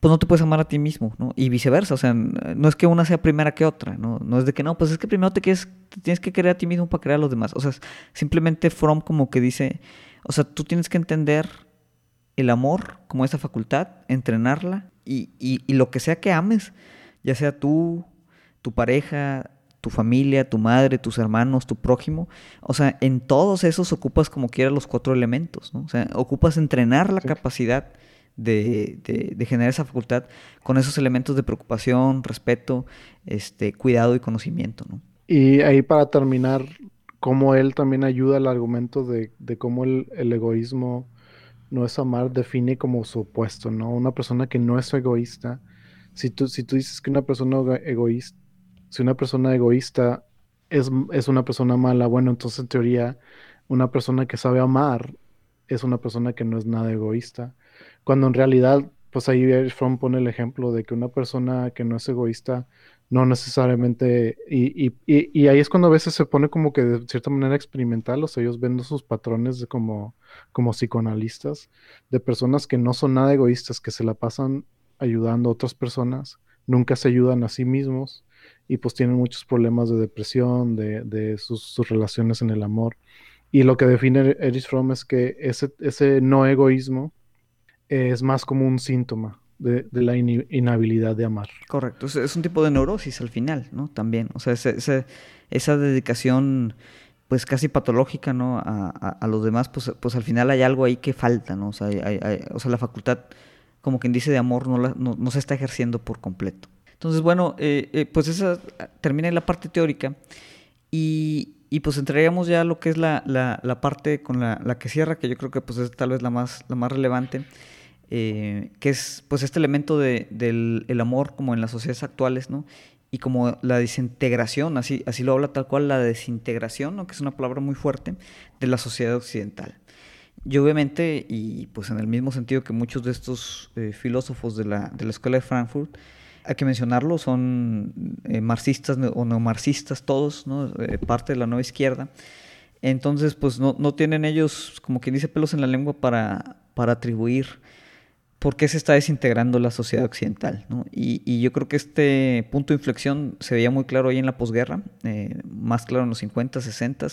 pues no te puedes amar a ti mismo, ¿no? Y viceversa, o sea, no es que una sea primera que otra, ¿no? No es de que no, pues es que primero te, quieres, tienes que querer a ti mismo para querer a los demás. O sea, simplemente From como que dice, o sea, tú tienes que entender el amor como esa facultad, entrenarla y, y, lo que sea que ames, ya sea tú, tu pareja, tu familia, tu madre, tus hermanos, tu prójimo. O sea, en todos esos ocupas como quiera los cuatro elementos, ¿no? O sea, ocupas entrenar la capacidad de, de, generar esa facultad con esos elementos de preocupación, respeto, este, cuidado y conocimiento, ¿no? Y ahí para terminar, cómo él también ayuda al argumento de, cómo el, egoísmo no es amar, define como su opuesto, ¿no? Una persona que no es egoísta. Si tú, si tú dices que una persona egoísta, si una persona egoísta es, es una persona mala, bueno, entonces en teoría una persona que sabe amar es una persona que no es nada egoísta. Cuando en realidad, pues ahí Fromm pone el ejemplo de que una persona que no es egoísta no necesariamente, y, y, y, ahí es cuando a veces se pone como que de cierta manera experimental, o sea, ellos ven sus patrones de como, como psicoanalistas, de personas que no son nada egoístas, que se la pasan ayudando a otras personas, nunca se ayudan a sí mismos y pues tienen muchos problemas de depresión, de, de sus, sus, relaciones en el amor. Y lo que define Erich Fromm es que ese, ese no egoísmo es más como un síntoma, de, la inhabilidad de amar. Correcto, es, un tipo de neurosis al final, ¿no? También, o sea, esa dedicación pues casi patológica, ¿no? A, los demás, pues, pues al final hay algo ahí que falta, ¿no? O sea, o sea la facultad, como quien dice, de amor no, no, se está ejerciendo por completo. Entonces, bueno, eh, eh, pues esa termina la parte teórica y, y pues entraríamos ya a lo que es la, la, parte con la, la, que cierra, que yo creo que pues es tal vez la más, la más relevante, eh, que es pues este elemento de, del el amor como en las sociedades actuales, ¿no? Y como la desintegración, así, así lo habla tal cual, la desintegración, ¿no? que es una palabra muy fuerte, de la sociedad occidental. Y obviamente, y pues en el mismo sentido que muchos de estos eh, filósofos de la, de la Escuela de Frankfurt, hay que mencionarlo, son eh, marxistas o neomarxistas todos, ¿no? parte de la nueva izquierda. Entonces, pues no, no, tienen ellos, como quien dice, pelos en la lengua para, para atribuir por qué se está desintegrando la sociedad occidental. Y, yo creo que este punto de inflexión se veía muy claro ahí en la posguerra, eh, más claro en los 50, 60.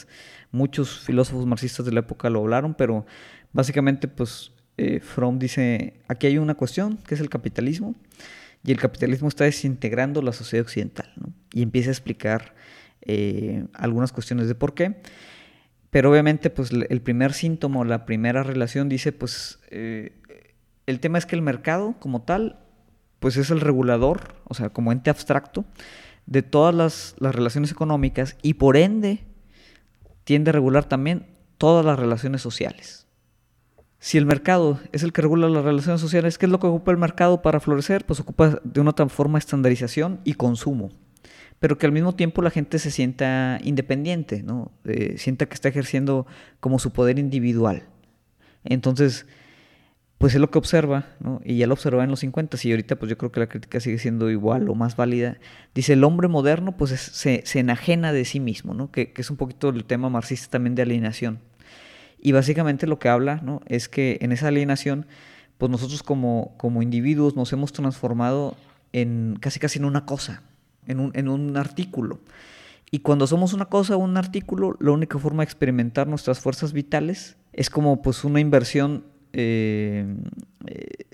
Muchos filósofos marxistas de la época lo hablaron, pero básicamente pues eh, Fromm dice, aquí hay una cuestión, que es el capitalismo, y el capitalismo está desintegrando la sociedad occidental. Y empieza a explicar eh, algunas cuestiones de por qué. Pero obviamente pues el primer síntoma, la primera relación dice pues el tema es que el mercado como tal, pues es el regulador, o sea, como ente abstracto, de todas las, relaciones económicas y por ende tiende a regular también todas las relaciones sociales. Si el mercado es el que regula las relaciones sociales, ¿qué es lo que ocupa el mercado para florecer? Pues ocupa de una forma estandarización y consumo. Pero que al mismo tiempo la gente se sienta independiente, ¿no? Eh, sienta que está ejerciendo como su poder individual. Entonces, pues es lo que observa, ¿no? y ya lo observa en los 50 y ahorita pues yo creo que la crítica sigue siendo igual o más válida. Dice, el hombre moderno pues se, se, enajena de sí mismo, ¿no? Que, que, es un poquito el tema marxista también de alienación. Y básicamente lo que habla ¿no? es que en esa alienación pues nosotros como, como individuos nos hemos transformado en casi casi en una cosa, en un, en un artículo. Y cuando somos una cosa o un artículo, la única forma de experimentar nuestras fuerzas vitales es como pues una inversión eh, eh,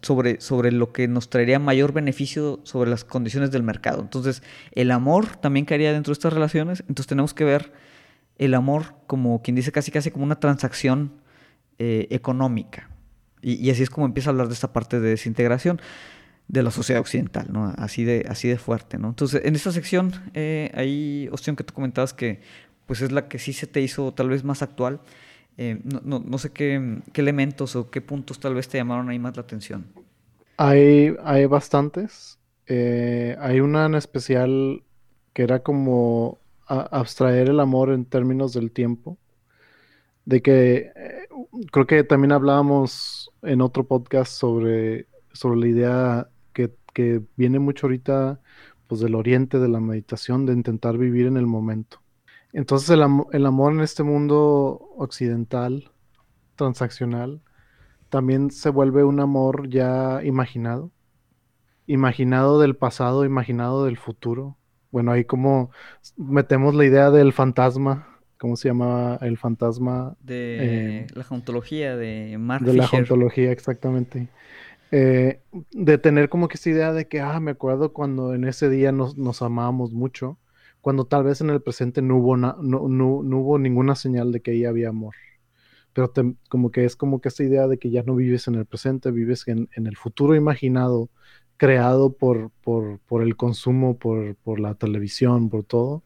sobre, sobre lo que nos traería mayor beneficio sobre las condiciones del mercado. Entonces, el amor también caería dentro de estas relaciones, entonces tenemos que ver el amor como quien dice casi casi como una transacción eh, económica. Y, así es como empieza a hablar de esta parte de desintegración de la sociedad occidental. Así de, así de fuerte, ¿no? Entonces, en esta sección hay opción que tú comentabas que pues es la que sí se te hizo tal vez más actual. Eh, no, no, sé qué, elementos o qué puntos tal vez te llamaron ahí más la atención. Hay, hay bastantes. Eh, hay una en especial que era como abstraer el amor en términos del tiempo. De que eh, creo que también hablábamos en otro podcast sobre, sobre la idea que, que viene mucho ahorita pues del oriente, de la meditación, de intentar vivir en el momento. Entonces el, amor en este mundo occidental, transaccional, también se vuelve un amor ya imaginado. Imaginado del pasado, imaginado del futuro. Bueno, ahí como metemos la idea del fantasma ¿cómo se llamaba el fantasma? De la jauntología de Mark De la jauntología, exactamente. de tener como que esa idea de que, ah, me acuerdo cuando en ese día nos, nos amábamos mucho, cuando tal vez en el presente no hubo, no, no, no, hubo ninguna señal de que ahí había amor pero como que es como que esta idea de que ya no vives en el presente, vives en, el futuro imaginado, creado por, por, el consumo, por, la televisión, por todo,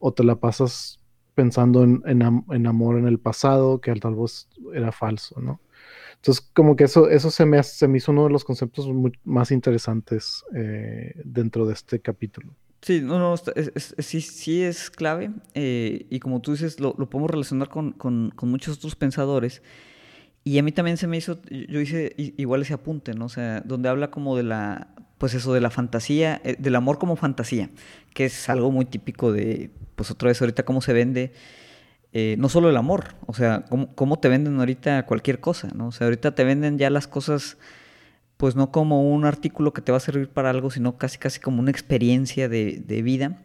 o te la pasas pensando en, amor en el pasado, que tal vez era falso, ¿no? Entonces, como que eso, eso se, me, se me hizo uno de los conceptos más interesantes eh, dentro de este capítulo. Sí, no, no, sí, sí es clave eh, y como tú dices, lo, podemos relacionar con, muchos otros pensadores. Y a mí también se me hizo, yo hice igual ese apunte, ¿no? O sea, donde habla como de la, pues eso, de la fantasía, eh, del amor como fantasía, que es algo muy típico de, pues otra vez ahorita cómo se vende, eh, no solo el amor, o sea, cómo, cómo te venden ahorita cualquier cosa, ¿no? O sea, ahorita te venden ya las cosas pues no como un artículo que te va a servir para algo, sino casi casi como una experiencia de, vida.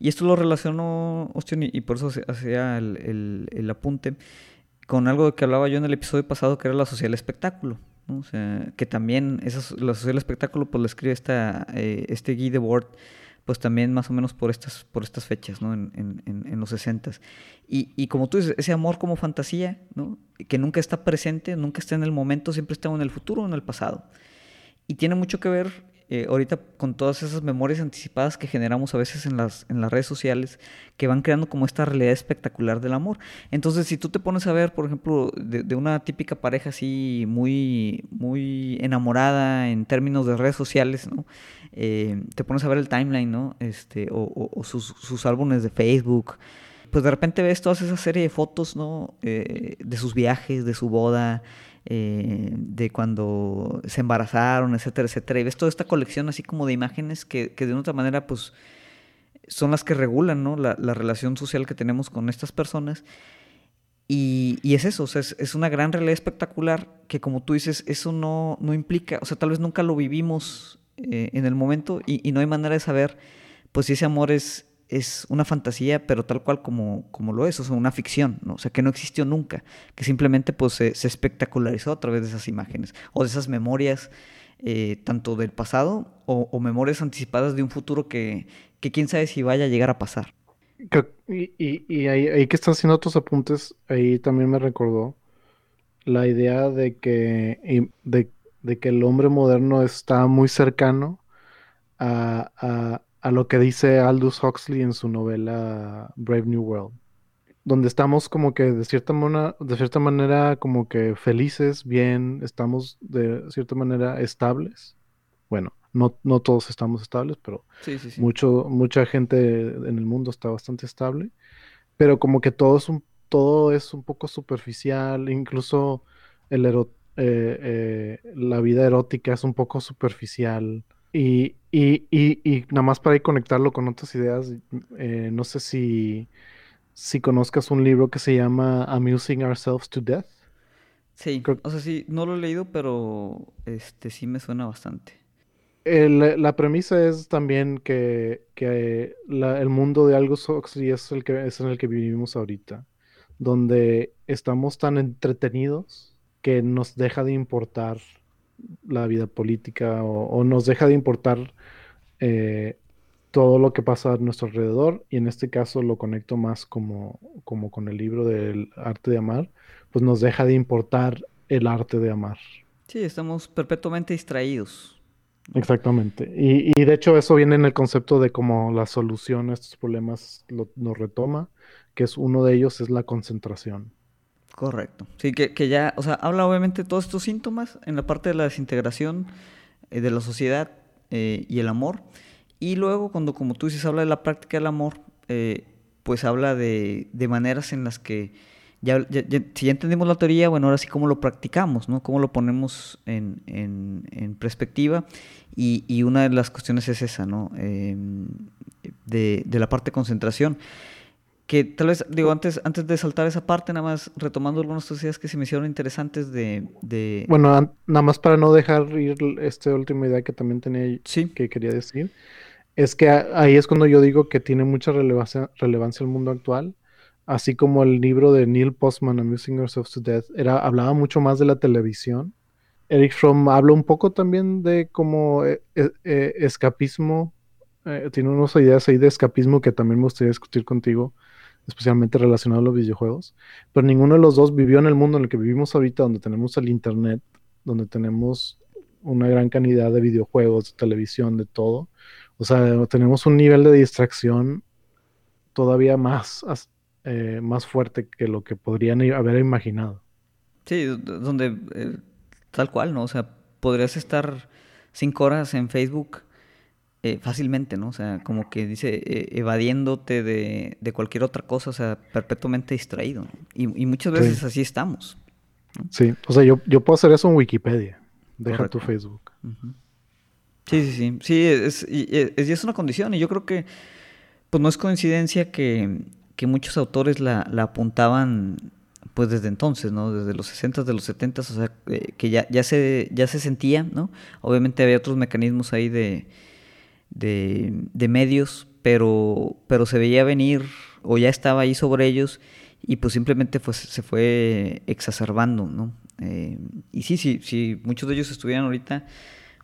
Y esto lo relaciono, Ostion, y, por eso hacía el, apunte, con algo de que hablaba yo en el episodio pasado, que era la social espectáculo. O sea, que también esa, la social espectáculo pues lo escribe esta, eh, este Guy Debord, pues también más o menos por estas, por estas fechas, ¿no? En, en, en los 60 y, como tú dices, ese amor como fantasía, ¿no? Que nunca está presente, nunca está en el momento, siempre está en el futuro o en el pasado. Y tiene mucho que ver eh, ahorita con todas esas memorias anticipadas que generamos a veces en las, en las redes sociales, que van creando como esta realidad espectacular del amor. Entonces, si tú te pones a ver, por ejemplo, de, una típica pareja así muy, muy enamorada en términos de redes sociales, ¿no? Eh, te pones a ver el timeline, ¿no? Este, o, sus, sus álbumes de Facebook, pues de repente ves toda esa serie de fotos, ¿no? Eh, de sus viajes, de su boda, eh, de cuando se embarazaron, etcétera, etcétera. Y ves toda esta colección así como de imágenes que, de una otra manera, pues, son las que regulan, ¿no? La, relación social que tenemos con estas personas. Y, es eso, o sea, es, una gran realidad espectacular que como tú dices, eso no, no implica, o sea, tal vez nunca lo vivimos eh, en el momento y, y, no hay manera de saber, pues, si ese amor es, es una fantasía, pero tal cual como, como lo es, o sea, una ficción, ¿no? O sea, que no existió nunca, que simplemente pues se, espectacularizó a través de esas imágenes o de esas memorias, eh, tanto del pasado o, memorias anticipadas de un futuro que, que, quién sabe si vaya a llegar a pasar. Y, y, ahí, que estás haciendo otros apuntes, ahí también me recordó la idea de que, de, de que el hombre moderno está muy cercano a a lo que dice Aldous Huxley en su novela Brave New World, donde estamos como que de cierta, manera, de cierta manera como que felices, bien, estamos de cierta manera estables. Bueno, no, no todos estamos estables, pero Mucho, mucha gente en el mundo está bastante estable, pero como que todo es un, todo es un poco superficial, incluso el eh, eh, la vida erótica es un poco superficial y, y, y, nada más para ir conectarlo con otras ideas, eh, no sé si, si conozcas un libro que se llama Amusing Ourselves to Death. Sí, o sea, sí, no lo he leído, pero este sí me suena bastante. la premisa es también que, que el mundo de algo Huxley es el que es en el que vivimos ahorita, donde estamos tan entretenidos que nos deja de importar la vida política o, nos deja de importar eh, todo lo que pasa a nuestro alrededor y en este caso lo conecto más como, como con el libro del arte de amar, pues nos deja de importar el arte de amar. Sí, estamos perpetuamente distraídos. Exactamente. Y, de hecho eso viene en el concepto de cómo la solución a estos problemas lo, nos retoma, que es uno de ellos es la concentración. Correcto. Sí, que, que, ya, o sea, habla obviamente de todos estos síntomas en la parte de la desintegración eh, de la sociedad eh, y el amor. Y luego, cuando, como tú dices, habla de la práctica del amor, eh, pues habla de, de, maneras en las que, ya, si ya entendimos la teoría, bueno, ahora sí cómo lo practicamos, ¿no? Cómo lo ponemos en, en, en perspectiva. Y, y, una de las cuestiones es esa, ¿no? Em, de, de la parte de concentración que tal vez, digo, antes, antes de saltar esa parte, nada más retomando algunas ideas que se me hicieron interesantes de... de... Bueno, nada más para no dejar ir esta última idea que también tenía que quería decir, es que ahí es cuando yo digo que tiene mucha relevancia, relevancia el mundo actual, así como el libro de Neil Postman, Amusing Ourselves to Death, era, hablaba mucho más de la televisión. Eric Fromm habla un poco también de como eh, eh, escapismo, tiene unas ideas ahí de escapismo que también me gustaría discutir contigo, especialmente relacionado a los videojuegos, pero ninguno de los dos vivió en el mundo en el que vivimos ahorita, donde tenemos el Internet, donde tenemos una gran cantidad de videojuegos, de televisión, de todo. O sea, tenemos un nivel de distracción todavía más, eh, más fuerte que lo que podrían haber imaginado. Sí, donde eh, tal cual, ¿no? O sea, podrías estar cinco horas en Facebook eh, fácilmente, ¿no? O sea, como que dice, evadiéndote de, de, cualquier otra cosa, o sea, perpetuamente distraído. Y, muchas veces así estamos. Sí, o sea, yo, yo puedo hacer eso en Wikipedia. Deja tu Facebook. Sí, sí, sí. Sí, es, y, es, una condición. Y yo creo que pues no es coincidencia que, muchos autores la, apuntaban pues desde entonces, ¿no? Desde los 60 de los 70 o sea, eh, que ya, ya, se, ya se sentía, ¿no? Obviamente había otros mecanismos ahí de, de, medios, pero, pero se veía venir o ya estaba ahí sobre ellos y pues simplemente pues, se fue exacerbando, ¿no? Eh, y sí, sí, si muchos de ellos estuvieran ahorita,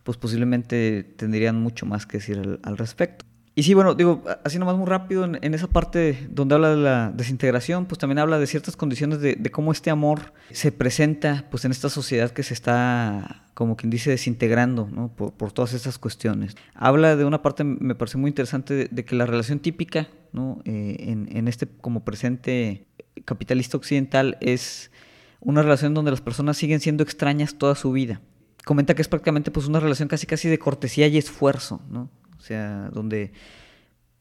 pues posiblemente tendrían mucho más que decir al, respecto. Y sí, bueno, digo, así nomás muy rápido, en, esa parte donde habla de la desintegración, pues también habla de ciertas condiciones de, cómo este amor se presenta pues en esta sociedad que se está, como quien dice, desintegrando, ¿no? Por, todas estas cuestiones. Habla de una parte, me parece muy interesante, de, que la relación típica, ¿no? Eh, en, en este como presente capitalista occidental es una relación donde las personas siguen siendo extrañas toda su vida. Comenta que es prácticamente pues una relación casi casi de cortesía y esfuerzo, ¿no? O sea, donde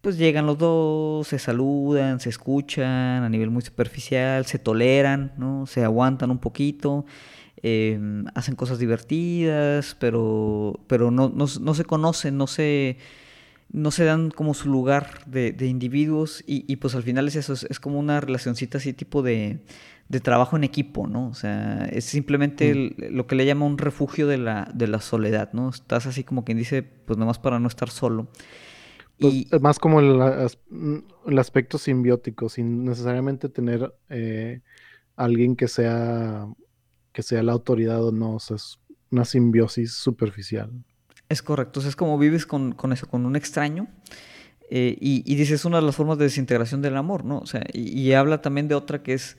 pues llegan los dos, se saludan, se escuchan a nivel muy superficial, se toleran, ¿no? Se aguantan un poquito, em, hacen cosas divertidas, pero, pero no, no, se conocen, no se, no se dan como su lugar de, individuos y, pues al final es eso, es como una relacioncita así tipo de, de trabajo en equipo, ¿no? O sea, es simplemente mm. lo que le llama un refugio de la, de la soledad, ¿no? Estás así como quien dice, pues nomás para no estar solo. Pues, y... Más como el, el, aspecto simbiótico, sin necesariamente tener eh, alguien que sea, que sea la autoridad o no, o sea, es una simbiosis superficial. Es correcto, o sea, es como vives con, eso, con un extraño. Eh, y, y dices, es una de las formas de desintegración del amor, ¿no? O sea, y habla también de otra que es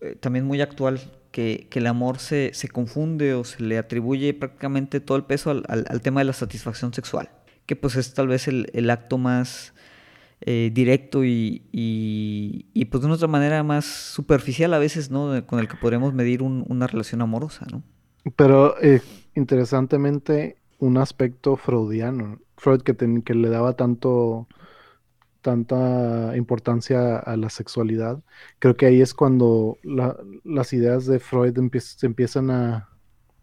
eh, también muy actual, que, el amor se, confunde o se le atribuye prácticamente todo el peso al, tema de la satisfacción sexual, que pues es tal vez el, acto más eh, directo y, y, pues de una otra manera más superficial a veces, ¿no? Con el que podríamos medir una relación amorosa, ¿no? Pero eh, interesantemente, un aspecto freudiano, Freud que, que le daba tanto tanta importancia a la sexualidad, creo que ahí es cuando las ideas de Freud se empiezan a...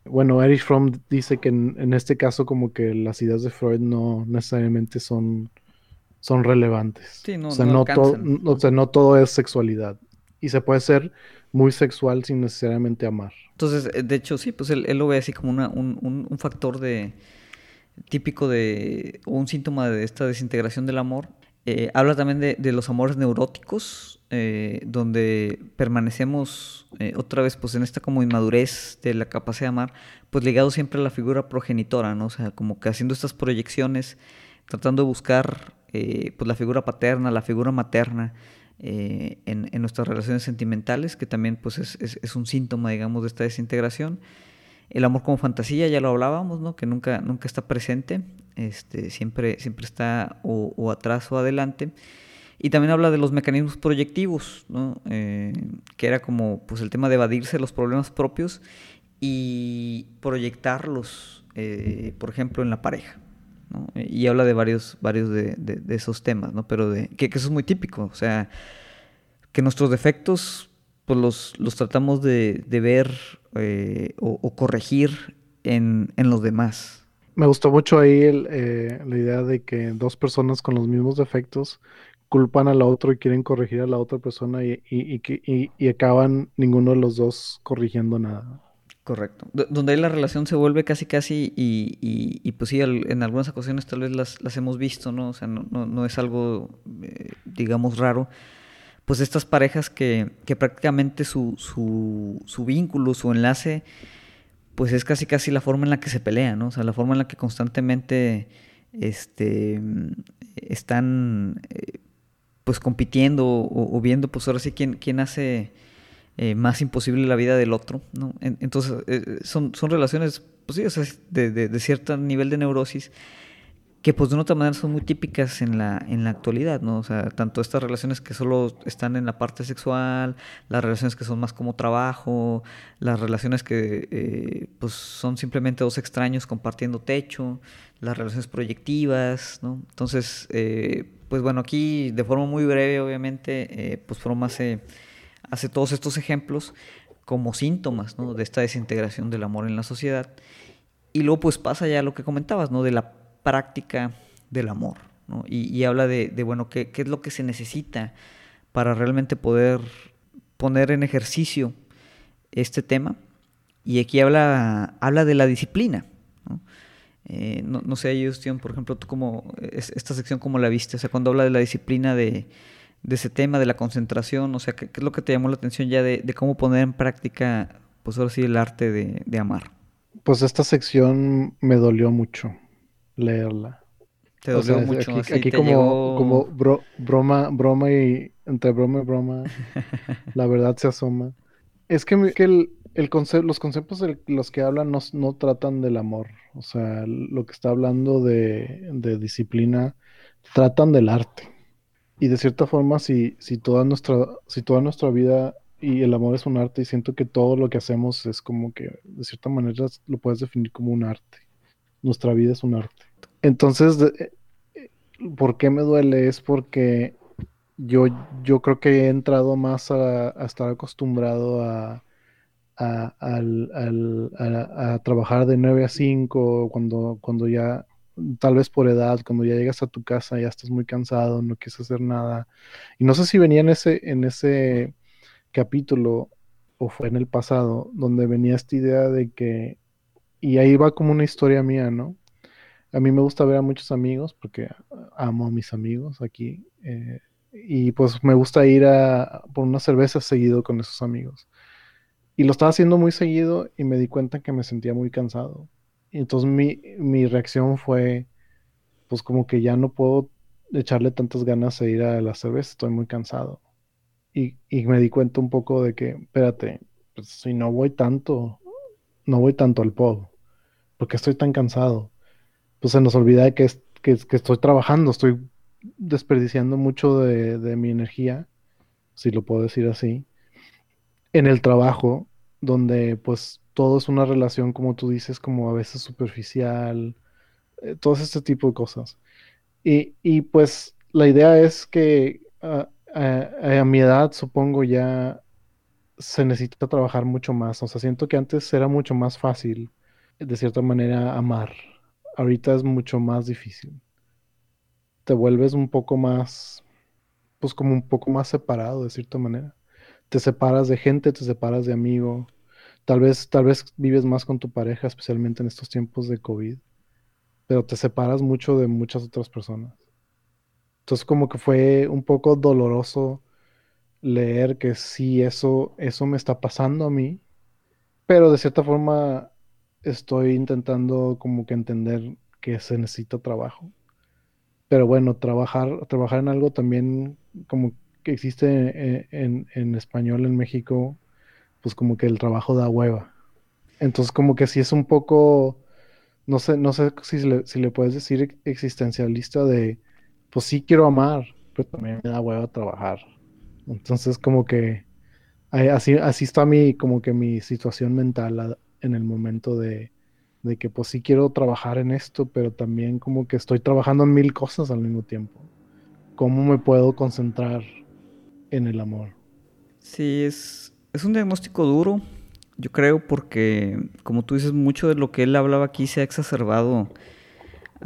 Bueno, Erich Fromm dice que en, este caso como que las ideas de Freud no necesariamente son, son relevantes. no, o, sea, no, todo, o sea, no todo es sexualidad. Y se puede ser muy sexual sin necesariamente amar. Entonces, eh, de hecho, sí, pues él, lo ve así como un, un factor de típico de un síntoma de esta desintegración del amor eh, habla también de, los amores neuróticos, eh, donde permanecemos eh, otra vez pues en esta como inmadurez de la capacidad de amar, pues ligado siempre a la figura progenitora, ¿no? O sea, como que haciendo estas proyecciones, tratando de buscar pues la figura paterna, la figura materna en, nuestras relaciones sentimentales, que también pues es, es un síntoma, digamos, de esta desintegración. El amor como fantasía, ya lo hablábamos, ¿no? Que nunca, nunca está presente, este, siempre, siempre está o, atrás o adelante. Y también habla de los mecanismos proyectivos, ¿no? Eh, que era como pues, el tema de evadirse los problemas propios y proyectarlos, eh, por ejemplo, en la pareja. Y habla de varios, varios de, esos temas, ¿no? pero de, que, eso es muy típico, o sea, que nuestros defectos pues los, los tratamos de, ver eh, o, corregir en, en, los demás. Me gustó mucho ahí eh, la idea de que dos personas con los mismos defectos culpan a la otra y quieren corregir a la otra persona y, y, y, acaban ninguno de los dos corrigiendo nada. Correcto. donde ahí la relación se vuelve casi casi y, y, pues sí, en algunas ocasiones tal vez las, las hemos visto, ¿no? O sea, no, no, no es algo, eh, digamos, raro pues estas parejas que, que prácticamente su, su, su, vínculo, su enlace, pues es casi casi la forma en la que se pelean, ¿no? O sea, la forma en la que constantemente este, están eh, pues compitiendo o, viendo pues ahora sí quién, quién hace eh, más imposible la vida del otro, ¿no? entonces eh, son, son relaciones, pues sí, o sea, de, de, de cierto nivel de neurosis que pues de una otra manera son muy típicas en la, en la actualidad, ¿no? O sea, tanto estas relaciones que solo están en la parte sexual, las relaciones que son más como trabajo, las relaciones que eh, pues son simplemente dos extraños compartiendo techo, las relaciones proyectivas, ¿no? Entonces, eh, pues bueno, aquí de forma muy breve, obviamente, eh, pues Fromm hace, hace todos estos ejemplos como síntomas, ¿no? De esta desintegración del amor en la sociedad. Y luego pues pasa ya lo que comentabas, ¿no? De la práctica del amor. ¿no? Y, habla de, bueno, ¿qué, es lo que se necesita para realmente poder poner en ejercicio este tema. Y aquí habla, habla de la disciplina. ¿no? Eh, no, sé, Justin, por ejemplo, tú como, esta sección, ¿cómo la viste? O sea, cuando habla de la disciplina de, ese tema, de la concentración, o sea, ¿qué, es lo que te llamó la atención ya de, cómo poner en práctica, pues ahora el arte de, de amar? Pues esta sección me dolió mucho leerla. Te dolió mucho. Aquí, como, como broma, broma y entre broma y broma, *laughs* la verdad se asoma. Es que, que el, el los conceptos de los que hablan no, no, tratan del amor. O sea, lo que está hablando de, de, disciplina tratan del arte. Y de cierta forma, si, si, toda nuestra, si toda nuestra vida y el amor es un arte, y siento que todo lo que hacemos es como que, de cierta manera, lo puedes definir como un arte. Nuestra vida es un arte. Entonces, eh, ¿por qué me duele? Es porque yo, yo creo que he entrado más a, estar acostumbrado a, a, trabajar de 9 a 5, cuando, cuando ya, tal vez por edad, cuando ya llegas a tu casa, ya estás muy cansado, no quieres hacer nada. Y no sé si venía en ese, en ese capítulo o fue en el pasado, donde venía esta idea de que, y ahí va como una historia mía, ¿no? A mí me gusta ver a muchos amigos porque amo a mis amigos aquí. Eh, y pues me gusta ir a, por una cerveza seguido con esos amigos. Y lo estaba haciendo muy seguido y me di cuenta que me sentía muy cansado. Y entonces mi, mi reacción fue, pues como que ya no puedo echarle tantas ganas a ir a la cerveza, estoy muy cansado. Y, y me di cuenta un poco de que, espérate, pues si no voy tanto, no voy tanto al pub, porque estoy tan cansado pues se nos olvida que, que, estoy trabajando, estoy desperdiciando mucho de, mi energía, si lo puedo decir así, en el trabajo, donde pues todo es una relación, como tú dices, como a veces superficial, eh, todo este tipo de cosas. Y, pues la idea es que a, a, mi edad, supongo, ya se necesita trabajar mucho más. O sea, siento que antes era mucho más fácil, de cierta manera, amar ahorita es mucho más difícil. Te vuelves un poco más, pues como un poco más separado de cierta manera. Te separas de gente, te separas de amigo. Tal vez, tal vez vives más con tu pareja, especialmente en estos tiempos de COVID, pero te separas mucho de muchas otras personas. Entonces como que fue un poco doloroso leer que sí, eso, eso me está pasando a mí, pero de cierta forma estoy intentando como que entender que se necesita trabajo. Pero bueno, trabajar, trabajar en algo también como que existe eh, en, español en México, pues como que el trabajo da hueva. Entonces como que sí es un poco, no sé, no sé si le, si le puedes decir existencialista de, pues sí quiero amar, pero también me da hueva trabajar. Entonces como que así, así está mi, como que mi situación mental en el momento de, que pues sí quiero trabajar en esto, pero también como que estoy trabajando en mil cosas al mismo tiempo. ¿Cómo me puedo concentrar en el amor? Sí, es, es un diagnóstico duro, yo creo, porque como tú dices, mucho de lo que él hablaba aquí se ha exacerbado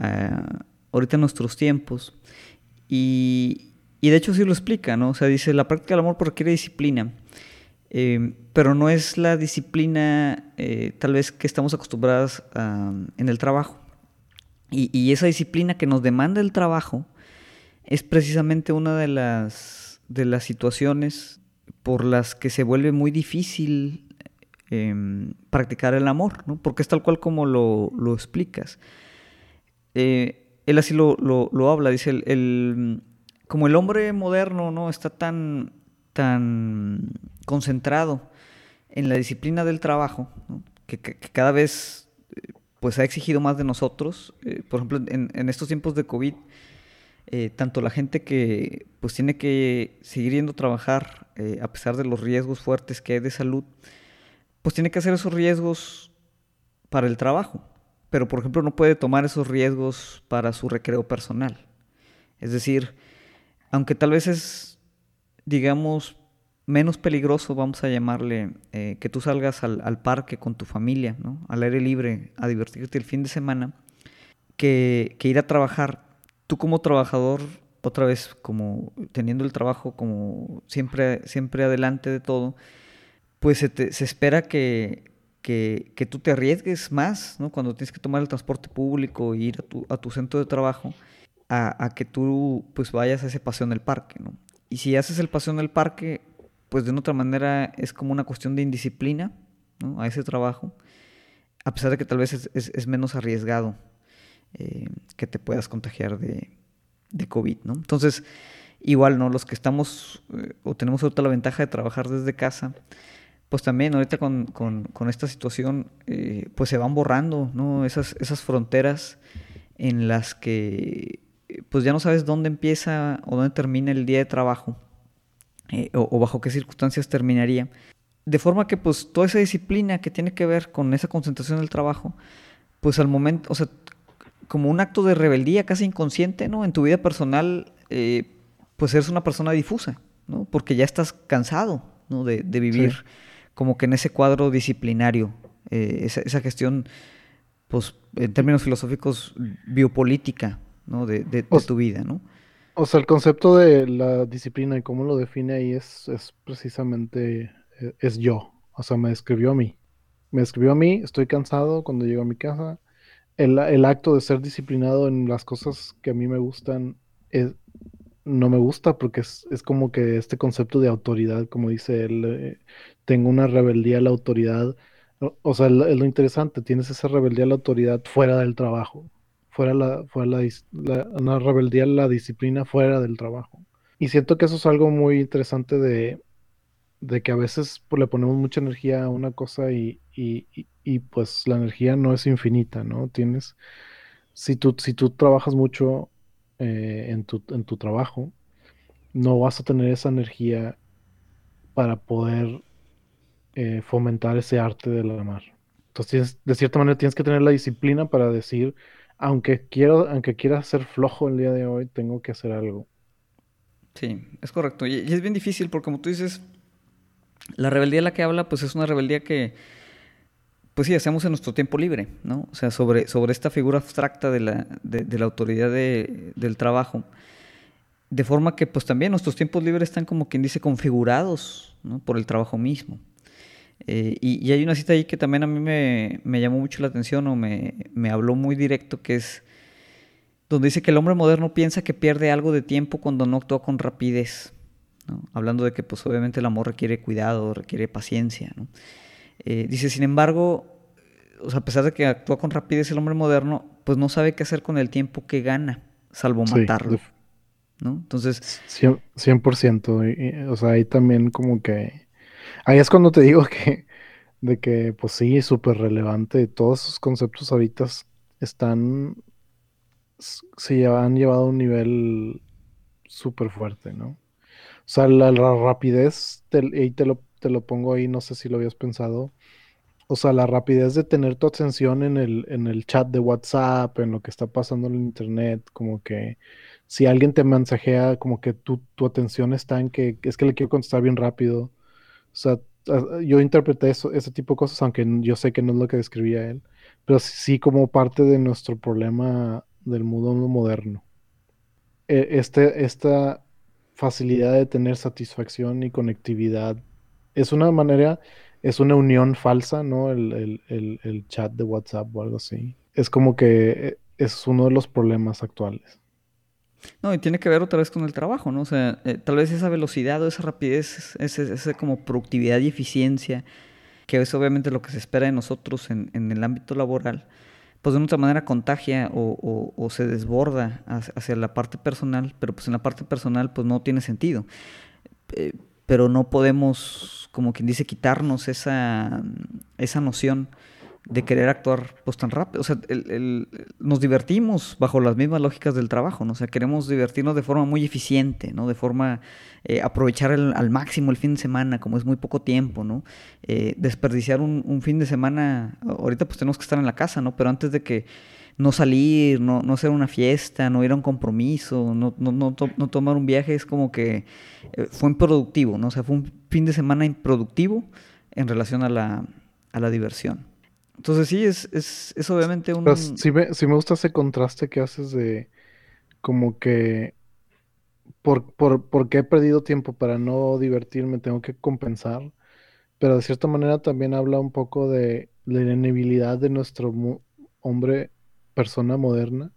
eh, ahorita en nuestros tiempos. Y, y de hecho sí lo explica, ¿no? O sea, dice, la práctica del amor requiere disciplina. Em, pero no es la disciplina eh, tal vez que estamos acostumbrados en el trabajo. Y, esa disciplina que nos demanda el trabajo es precisamente una de las, de las situaciones por las que se vuelve muy difícil em, practicar el amor, ¿no? Porque es tal cual como lo, explicas. Eh, él así lo, habla, dice, el, como el hombre moderno no está tan, tan concentrado en la disciplina del trabajo, que, cada vez eh, pues ha exigido más de nosotros. Eh, por ejemplo, en, estos tiempos de COVID, eh, tanto la gente que pues tiene que seguir yendo a trabajar a pesar de los riesgos fuertes que hay de salud, pues tiene que hacer esos riesgos para el trabajo. Pero, por ejemplo, no puede tomar esos riesgos para su recreo personal. Es decir, aunque tal vez es, digamos, menos peligroso, vamos a llamarle, eh, que tú salgas al, parque con tu familia, ¿no? al aire libre, a divertirte el fin de semana, que, ir a trabajar. Tú como trabajador, otra vez, como teniendo el trabajo como siempre, siempre adelante de todo, pues se, espera que, que, tú te arriesgues más, ¿no? Cuando tienes que tomar el transporte público e ir a tu, a tu centro de trabajo, a, a, que tú pues vayas a ese paseo en el parque, ¿no? Y si haces el paseo en el parque, pues de una otra manera es como una cuestión de indisciplina a ese trabajo, a pesar de que tal vez es, menos arriesgado eh, que te puedas contagiar de, COVID, ¿no? Entonces, igual, ¿no? Los que estamos eh, o tenemos ahorita la ventaja de trabajar desde casa, pues también ahorita con, esta situación, eh, pues se van borrando, ¿no? Esas, esas fronteras en las que pues ya no sabes dónde empieza o dónde termina el día de trabajo eh, o, bajo qué circunstancias terminaría. De forma que pues toda esa disciplina que tiene que ver con esa concentración del trabajo, pues al momento, o sea, como un acto de rebeldía casi inconsciente, ¿no? En tu vida personal, eh, pues eres una persona difusa, ¿no? Porque ya estás cansado, ¿no? De, vivir como que en ese cuadro disciplinario, eh, esa, gestión, pues en términos filosóficos, biopolítica, ¿no? De, de tu vida, ¿no? O sea, el concepto de la disciplina y cómo lo define ahí es, es precisamente, e, es yo. O sea, me describió a mí. Me describió a mí, estoy cansado cuando llego a mi casa. El, acto de ser disciplinado en las cosas que a mí me gustan es, no me gusta porque es, como que este concepto de autoridad, como dice él, eh, tengo una rebeldía a la autoridad. O, sea, es lo interesante, tienes esa rebeldía a la autoridad fuera del trabajo fuera la, fuera la, una rebeldía la disciplina fuera del trabajo. Y siento que eso es algo muy interesante de, de que a veces pues, le ponemos mucha energía a una cosa y, y, y, pues la energía no es infinita, ¿no? Tienes, si tú, si tú trabajas mucho eh, en, tu, en tu trabajo, no vas a tener esa energía para poder eh, fomentar ese arte del amar. Entonces, de cierta manera, tienes que tener la disciplina para decir, aunque quiero, aunque quiera ser flojo el día de hoy, tengo que hacer algo. Sí, es correcto. Y, es bien difícil porque como tú dices, la rebeldía de la que habla, pues es una rebeldía que, pues sí, hacemos en nuestro tiempo libre, ¿no? O sea, sobre, sobre esta figura abstracta de la, de, la autoridad del trabajo. De forma que, pues también nuestros tiempos libres están como quien dice configurados, ¿no? Por el trabajo mismo. Eh, y, hay una cita ahí que también a mí me, llamó mucho la atención o me, habló muy directo, que es donde dice que el hombre moderno piensa que pierde algo de tiempo cuando no actúa con rapidez. Hablando de que pues obviamente el amor requiere cuidado, requiere paciencia. Eh, dice, sin embargo, a pesar de que actúa con rapidez el hombre moderno, pues no sabe qué hacer con el tiempo que gana, salvo matarlo. ¿no? Entonces... 100%. o sea, ahí también como que Ahí es cuando te digo *laughs* que, de que, pues sí, súper relevante. Todos esos conceptos ahorita están, se han llevado a un nivel súper fuerte, ¿no? O sea, la, rapidez, y te lo, te lo pongo ahí, no sé si lo habías pensado. O sea, la rapidez de tener tu atención en el, en el chat de WhatsApp, en lo que está pasando en el internet, como que si alguien te mensajea, como que tu, tu atención está en que es que le quiero contestar bien rápido sea, yo interpreté eso, ese tipo de cosas, aunque yo sé que no es lo que describía él, pero sí como parte de nuestro problema del mundo moderno. E, este, esta facilidad de tener satisfacción y conectividad es una manera, es una unión falsa, ¿no? El, el chat de WhatsApp o algo así. Es como que eh, es uno de los problemas actuales. No, y tiene que ver otra vez con el trabajo, ¿no? O sea, eh, tal vez esa velocidad o esa rapidez, esa, como productividad y eficiencia, que es obviamente lo que se espera de nosotros en, en el ámbito laboral, pues de otra manera contagia o, o, se desborda hacia, la parte personal, pero pues en la parte personal pues no tiene sentido. Eh, pero no podemos, como quien dice, quitarnos esa, esa noción de querer actuar pues tan rápido. O sea, el, nos divertimos bajo las mismas lógicas del trabajo, ¿no? O sea, queremos divertirnos de forma muy eficiente, ¿no? De forma eh, aprovechar al máximo el fin de semana, como es muy poco tiempo, ¿no? Eh, desperdiciar un, fin de semana, ahorita pues tenemos que estar en la casa, ¿no? Pero antes de que no salir, no, no hacer una fiesta, no ir a un compromiso, no, no, no, no tomar un viaje, es como que eh, fue improductivo, ¿no? O sea, fue un fin de semana improductivo en relación a la, a la diversión. Entonces sí, es, es, es obviamente un... sí, me, me gusta ese contraste que haces de como que por, por, porque he perdido tiempo para no divertirme, tengo que compensar, pero de cierta manera también habla un poco de la inanibilidad de nuestro hombre, persona moderna,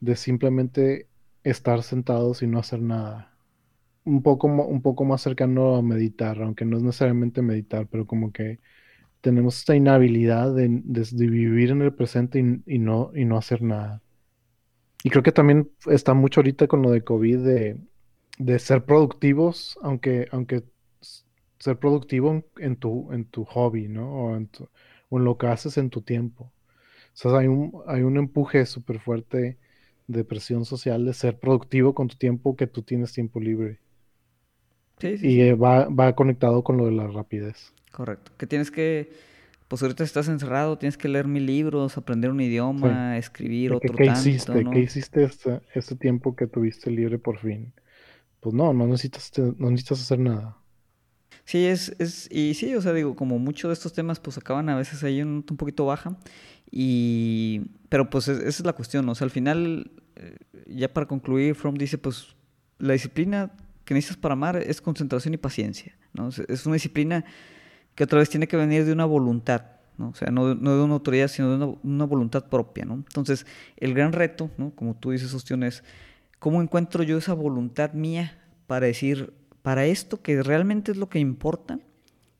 de simplemente estar sentados y no hacer nada. Un poco, un poco más cercano a meditar, aunque no es necesariamente meditar, pero como que tenemos esta inhabilidad de, vivir en el presente y, no, y no hacer nada. Y creo que también está mucho ahorita con lo de COVID de, ser productivos, aunque, aunque ser productivo en, tu, en tu hobby, ¿no? O en, lo que haces en tu tiempo. O sea, hay un, hay un empuje súper fuerte de presión social de ser productivo con tu tiempo que tú tienes tiempo libre. Sí, sí, y Va, va conectado con lo de la rapidez. Correcto. Que tienes que, pues ahorita estás encerrado, tienes que leer mil libros, aprender un idioma, escribir otro ¿Qué hiciste? ¿Qué hiciste este, este, tiempo que tuviste libre por fin? Pues no, no necesitas, no necesitas hacer nada. Sí, es, es, y sí, o sea, digo, como muchos de estos temas pues acaban a veces ahí un, un poquito baja, y, pero pues esa es la cuestión, o sea, al final, eh, ya para concluir, From dice, pues la disciplina que necesitas para amar es concentración y paciencia, ¿no? Es una disciplina que otra vez tiene que venir de una voluntad, ¿no? O sea, no, no de una autoridad, sino de una, voluntad propia, ¿no? Entonces, el gran reto, ¿no? Como tú dices, Ostión, es cómo encuentro yo esa voluntad mía para decir, para esto que realmente es lo que importa,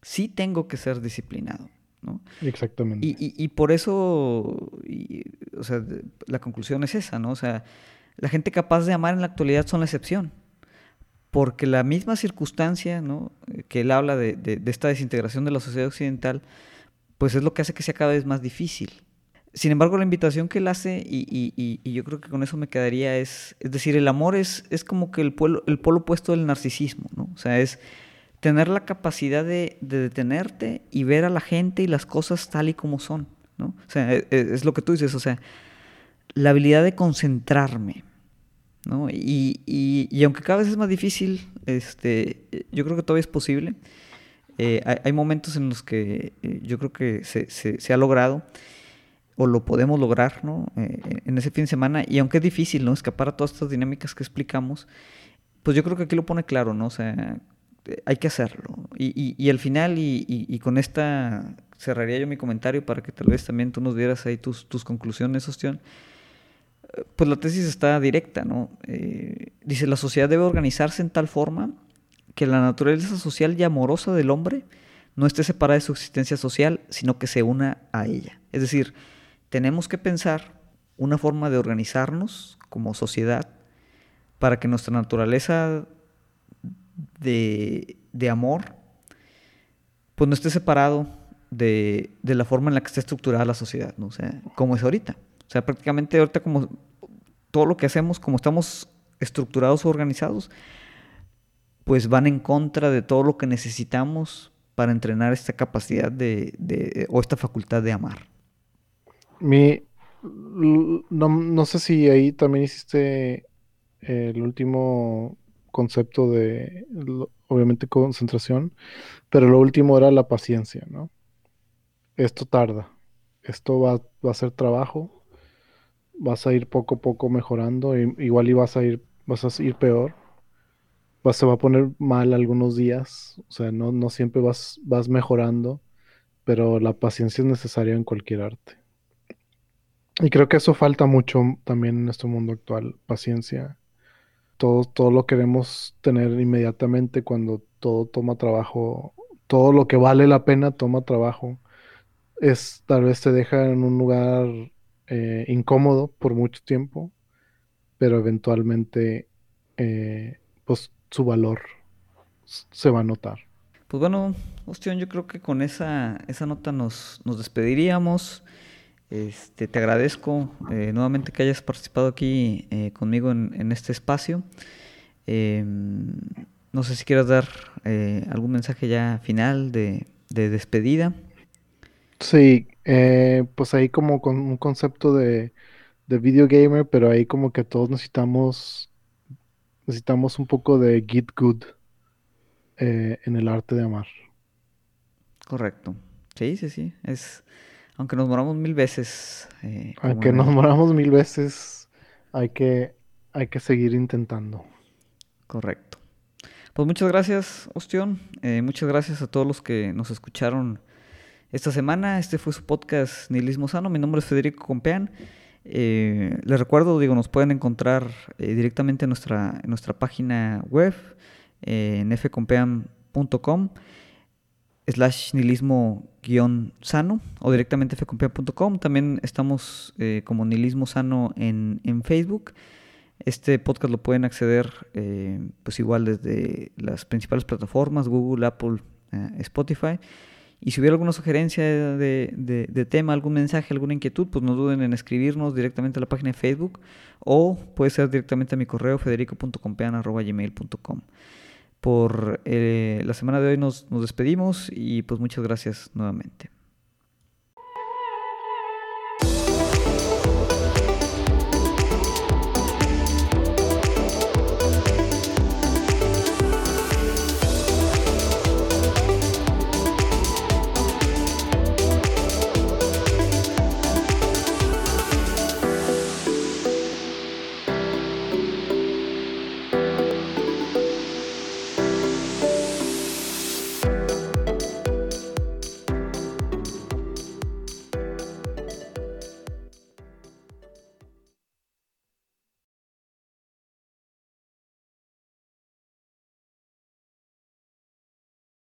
sí tengo que ser disciplinado, ¿no? Exactamente. Y, y, por eso, o sea, la conclusión es esa, ¿no? O sea, la gente capaz de amar en la actualidad son la excepción porque la misma circunstancia ¿no? que él habla de, esta desintegración de la sociedad occidental, pues es lo que hace que sea cada vez más difícil. Sin embargo, la invitación que él hace, y, yo creo que con eso me quedaría, es, decir, el amor es, es como que el, polo, el polo opuesto del narcisismo, ¿no? O sea, es tener la capacidad de, de, detenerte y ver a la gente y las cosas tal y como son, ¿no? O sea, es, e, es lo que tú dices, o sea, la habilidad de concentrarme, ¿no? Y, y, aunque cada vez es más difícil, este, yo creo que todavía es posible. Eh, hay, momentos en los que eh, yo creo que se, se, ha logrado o lo podemos lograr ¿no? Eh, en ese fin de semana. Y aunque es difícil ¿no? escapar a todas estas dinámicas que explicamos, pues yo creo que aquí lo pone claro, ¿no? O sea, hay que hacerlo. Y, y, al final, y, y, con esta cerraría yo mi comentario para que tal vez también tú nos dieras ahí tus, tus conclusiones, Ostión pues la tesis está directa, ¿no? Eh, dice, la sociedad debe organizarse en tal forma que la naturaleza social y amorosa del hombre no esté separada de su existencia social, sino que se una a ella. Es decir, tenemos que pensar una forma de organizarnos como sociedad para que nuestra naturaleza de, amor pues no esté separado de, de, la forma en la que está estructurada la sociedad, ¿no? O como es ahorita. O sea, prácticamente ahorita como todo lo que hacemos, como estamos estructurados o organizados, pues van en contra de todo lo que necesitamos para entrenar esta capacidad de, o esta facultad de amar. Mi, no, sé si ahí también hiciste el último concepto de, obviamente, concentración, pero lo último era la paciencia, ¿no? Esto tarda, esto va, va a ser trabajo, vas a ir poco a poco mejorando, igual y vas a ir, vas a ir peor, vas, se va a poner mal algunos días, o sea, no, no siempre vas, vas mejorando, pero la paciencia es necesaria en cualquier arte. Y creo que eso falta mucho también en este mundo actual, paciencia. todo, todo lo queremos tener inmediatamente cuando todo toma trabajo, todo lo que vale la pena toma trabajo. Es tal vez te deja en un lugar eh, incómodo por mucho tiempo, pero eventualmente eh, pues su valor se va a notar. Pues bueno, Ostión, yo creo que con esa, esa nota nos, nos despediríamos. Este, te agradezco eh, nuevamente que hayas participado aquí conmigo en, este espacio. Em, no sé si quieras dar algún mensaje ya final de, de despedida. Sí, pues ahí como con un concepto de, de video gamer, pero ahí como que todos necesitamos necesitamos un poco de get good en el arte de amar. Correcto. Sí, sí, sí. Es, aunque nos moramos mil veces. Eh, aunque nos moramos mil veces, hay que, hay que seguir intentando. Correcto. Pues muchas gracias, Ostión. Eh, muchas gracias a todos los que nos escucharon esta semana. Este fue su podcast Nihilismo Sano. Mi nombre es Federico Compeán. Eh, les recuerdo, digo, nos pueden encontrar directamente en nuestra, en nuestra página web, en fcompean.com slash nihilismo guion sano o directamente fcompea.com. También estamos eh, como nihilismo sano en, Facebook. Este podcast lo pueden acceder eh, pues igual desde las principales plataformas, Google, Apple, eh, Spotify. Y si hubiera alguna sugerencia de, de, tema, algún mensaje, alguna inquietud, pues no duden en escribirnos directamente a la página de Facebook o puede ser directamente a mi correo federico.compean.gmail.com por eh, la semana de hoy nos, nos despedimos y pues muchas gracias nuevamente.